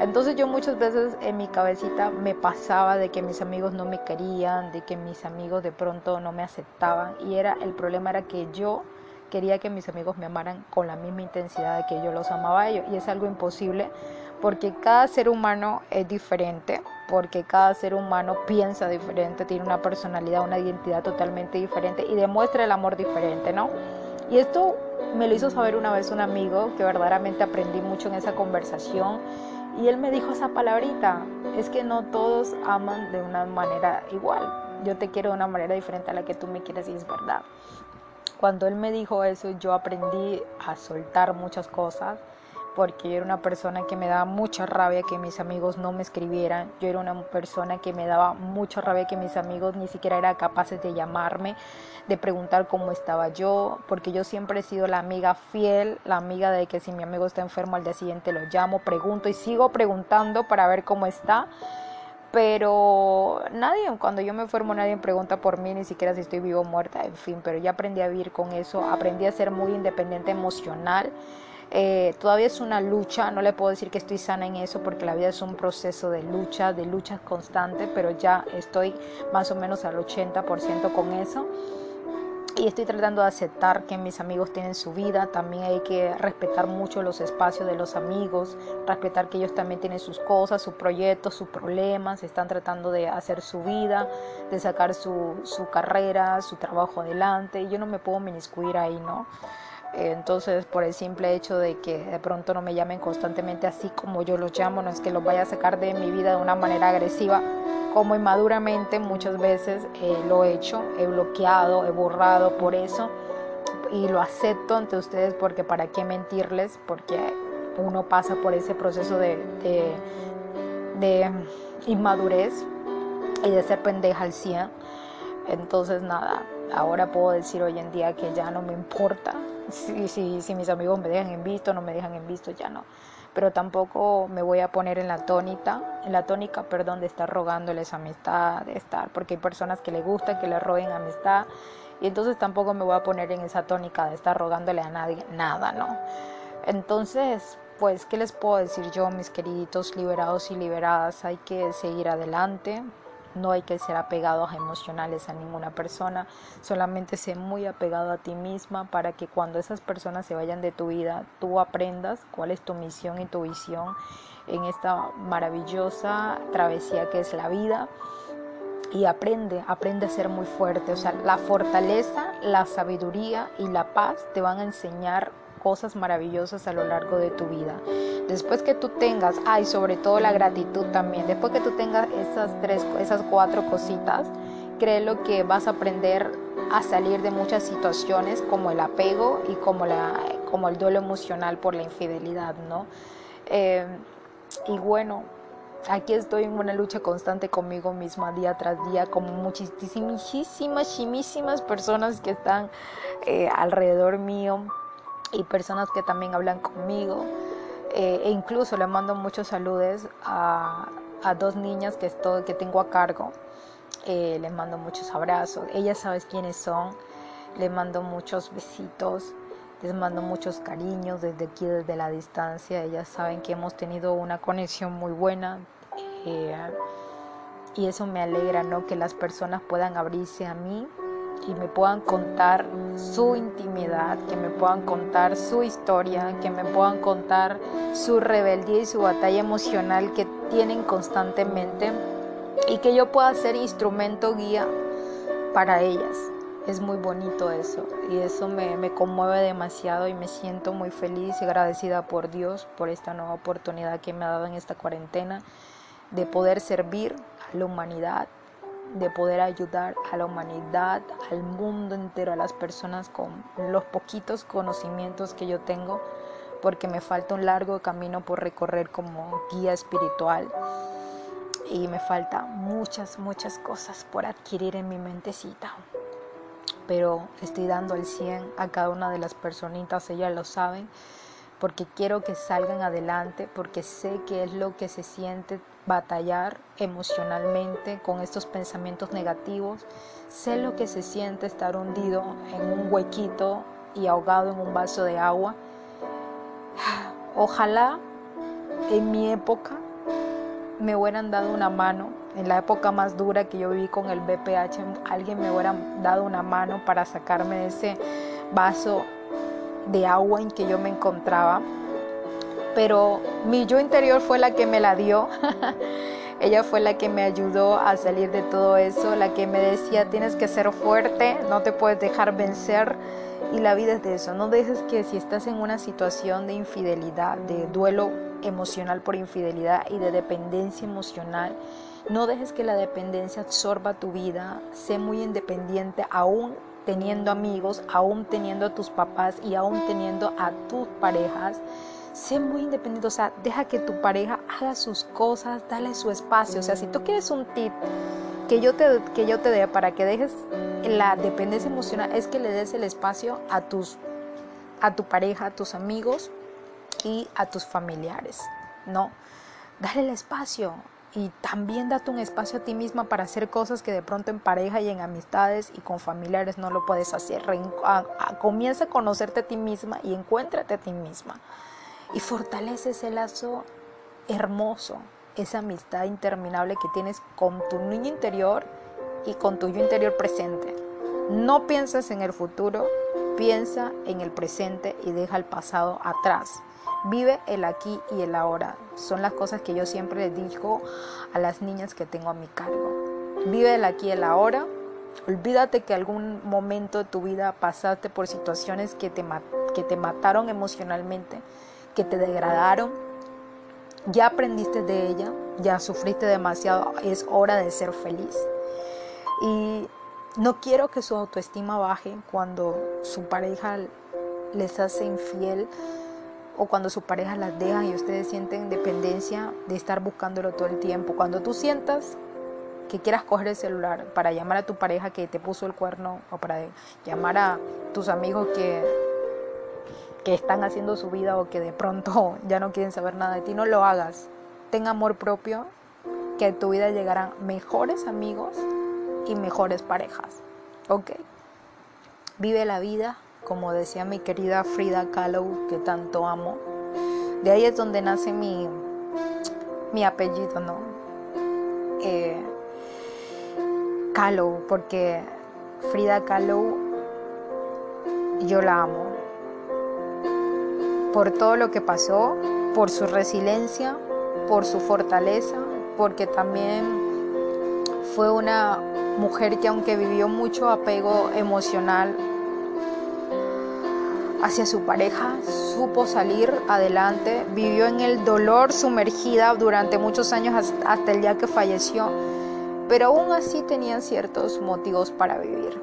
Entonces yo muchas veces en mi cabecita me pasaba de que mis amigos no me querían, de que mis amigos de pronto no me aceptaban y era el problema era que yo quería que mis amigos me amaran con la misma intensidad de que yo los amaba a ellos y es algo imposible porque cada ser humano es diferente, porque cada ser humano piensa diferente, tiene una personalidad, una identidad totalmente diferente y demuestra el amor diferente, ¿no? Y esto me lo hizo saber una vez un amigo que verdaderamente aprendí mucho en esa conversación y él me dijo esa palabrita, es que no todos aman de una manera igual, yo te quiero de una manera diferente a la que tú me quieres y es verdad. Cuando él me dijo eso, yo aprendí a soltar muchas cosas, porque yo era una persona que me daba mucha rabia que mis amigos no me escribieran, yo era una persona que me daba mucha rabia que mis amigos ni siquiera eran capaces de llamarme, de preguntar cómo estaba yo, porque yo siempre he sido la amiga fiel, la amiga de que si mi amigo está enfermo al día siguiente lo llamo, pregunto y sigo preguntando para ver cómo está. Pero nadie, cuando yo me enfermo nadie pregunta por mí, ni siquiera si estoy vivo o muerta, en fin, pero ya aprendí a vivir con eso, aprendí a ser muy independiente emocional, eh, todavía es una lucha, no le puedo decir que estoy sana en eso porque la vida es un proceso de lucha, de lucha constante, pero ya estoy más o menos al 80% con eso. Y estoy tratando de aceptar que mis amigos tienen su vida, también hay que respetar mucho los espacios de los amigos, respetar que ellos también tienen sus cosas, sus proyectos, sus problemas, están tratando de hacer su vida, de sacar su, su carrera, su trabajo adelante, yo no me puedo miniscuir ahí, ¿no? Entonces, por el simple hecho de que de pronto no me llamen constantemente así como yo los llamo, no es que los vaya a sacar de mi vida de una manera agresiva, como inmaduramente muchas veces eh, lo he hecho, he bloqueado, he borrado por eso y lo acepto ante ustedes porque para qué mentirles, porque uno pasa por ese proceso de, de, inmadurez y de ser pendeja al 100. Entonces, nada, ahora puedo decir hoy en día que ya no me importa si, si, mis amigos me dejan en visto, no me dejan en visto, ya no. Pero tampoco me voy a poner en la tónica, en la tónica, perdón, de estar rogándoles amistad, de estar, porque hay personas que le gusta que le roguen amistad, y entonces tampoco me voy a poner en esa tónica de estar rogándole a nadie nada, ¿no? Entonces, pues, ¿qué les puedo decir yo, mis queriditos liberados y liberadas? Hay que seguir adelante, no hay que ser apegados emocionales a ninguna persona, solamente sé muy apegado a ti misma para que cuando esas personas se vayan de tu vida, tú aprendas cuál es tu misión y tu visión en esta maravillosa travesía que es la vida y aprende, aprende a ser muy fuerte. O sea, la fortaleza, la sabiduría y la paz te van a enseñar cosas maravillosas a lo largo de tu vida. Después que tú tengas, ay, sobre todo la gratitud también, después que tú tengas esas tres, esas cuatro cositas, créelo que vas a aprender a salir de muchas situaciones como el apego y como, la, como el duelo emocional por la infidelidad, ¿no? Eh, y bueno, aquí estoy en una lucha constante conmigo misma día tras día, como muchísimas, chimísimas personas que están eh, alrededor mío y personas que también hablan conmigo. Eh, e incluso le mando muchos saludos a, a dos niñas que, estoy, que tengo a cargo. Eh, les mando muchos abrazos. Ellas saben quiénes son. Les mando muchos besitos. Les mando muchos cariños desde aquí, desde la distancia. Ellas saben que hemos tenido una conexión muy buena. Eh, y eso me alegra, ¿no? Que las personas puedan abrirse a mí y me puedan contar su intimidad, que me puedan contar su historia, que me puedan contar su rebeldía y su batalla emocional que tienen constantemente y que yo pueda ser instrumento guía para ellas. Es muy bonito eso y eso me, me, conmueve demasiado y me siento muy feliz y agradecida por Dios por esta nueva oportunidad que me ha dado en esta cuarentena de poder servir a la humanidad, de poder ayudar a la humanidad, al mundo entero, a las personas con los poquitos conocimientos que yo tengo, porque me falta un largo camino por recorrer como guía espiritual y me falta muchas, muchas cosas por adquirir en mi mentecita. Pero estoy dando el 100 a cada una de las personitas, ellas lo saben, porque quiero que salgan adelante, porque sé que es lo que se siente batallar emocionalmente con estos pensamientos negativos, sé lo que se siente estar hundido en un huequito y ahogado en un vaso de agua. Ojalá en mi época me hubieran dado una mano, en la época más dura que yo viví con el BPH, alguien me hubiera dado una mano para sacarme de ese vaso de agua en que yo me encontraba. Pero mi yo interior fue la que me la dio. Ella fue la que me ayudó a salir de todo eso, la que me decía, tienes que ser fuerte, no te puedes dejar vencer. Y la vida es de eso. No dejes que si estás en una situación de infidelidad, de duelo emocional por infidelidad y de dependencia emocional, no dejes que la dependencia absorba tu vida. Sé muy independiente aún teniendo amigos, aún teniendo a tus papás y aún teniendo a tus parejas. Sé muy independiente, o sea, deja que tu pareja haga sus cosas, dale su espacio. O sea, si tú quieres un tip que yo te, que yo te dé para que dejes la dependencia emocional, es que le des el espacio a, tus, a tu pareja, a tus amigos y a tus familiares. No, dale el espacio y también date un espacio a ti misma para hacer cosas que de pronto en pareja y en amistades y con familiares no lo puedes hacer. comienza a conocerte a ti misma y encuéntrate a ti misma y fortalece ese lazo hermoso, esa amistad interminable que tienes con tu niño interior y con tu yo interior presente. No pienses en el futuro, piensa en el presente y deja el pasado atrás. Vive el aquí y el ahora. Son las cosas que yo siempre les digo a las niñas que tengo a mi cargo. Vive el aquí y el ahora. Olvídate que algún momento de tu vida pasaste por situaciones que te, que te mataron emocionalmente que te degradaron, ya aprendiste de ella, ya sufriste demasiado, es hora de ser feliz. Y no quiero que su autoestima baje cuando su pareja les hace infiel o cuando su pareja las deja y ustedes sienten dependencia de estar buscándolo todo el tiempo. Cuando tú sientas que quieras coger el celular para llamar a tu pareja que te puso el cuerno o para llamar a tus amigos que están haciendo su vida o que de pronto ya no quieren saber nada de ti, no lo hagas. Ten amor propio, que a tu vida llegarán mejores amigos y mejores parejas. ¿Ok? Vive la vida, como decía mi querida Frida Kahlo, que tanto amo. De ahí es donde nace mi, mi apellido, ¿no? Eh, Kahlo, porque Frida Kahlo yo la amo por todo lo que pasó, por su resiliencia, por su fortaleza, porque también fue una mujer que aunque vivió mucho apego emocional, hacia su pareja, supo salir adelante, vivió en el dolor sumergida durante muchos años hasta el día que falleció, pero aún así tenían ciertos motivos para vivir,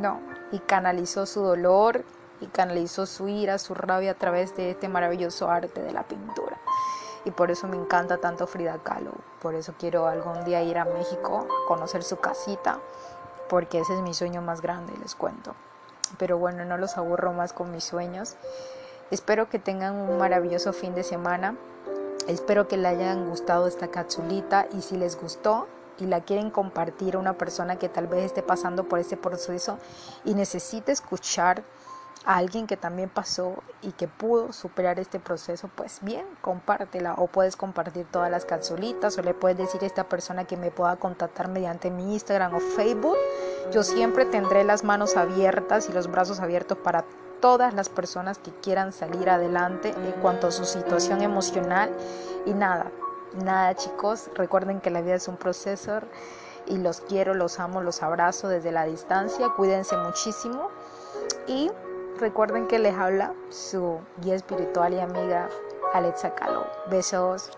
¿no? Y canalizó su dolor y canalizó su ira, su rabia a través de este maravilloso arte de la pintura. Y por eso me encanta tanto Frida Kahlo, por eso quiero algún día ir a México, conocer su casita, porque ese es mi sueño más grande, les cuento. Pero bueno, no los aburro más con mis sueños. Espero que tengan un maravilloso fin de semana. Espero que le hayan gustado esta capsulita y si les gustó y la quieren compartir a una persona que tal vez esté pasando por este proceso y necesite escuchar a alguien que también pasó y que pudo superar este proceso, pues bien, compártela o puedes compartir todas las capsulitas o le puedes decir a esta persona que me pueda contactar mediante mi Instagram o Facebook. Yo siempre tendré las manos abiertas y los brazos abiertos para todas las personas que quieran salir adelante en cuanto a su situación emocional y nada, nada chicos, recuerden que la vida es un proceso y los quiero, los amo, los abrazo desde la distancia, cuídense muchísimo y Recuerden que les habla su guía espiritual y amiga Alexa Calo. Besos.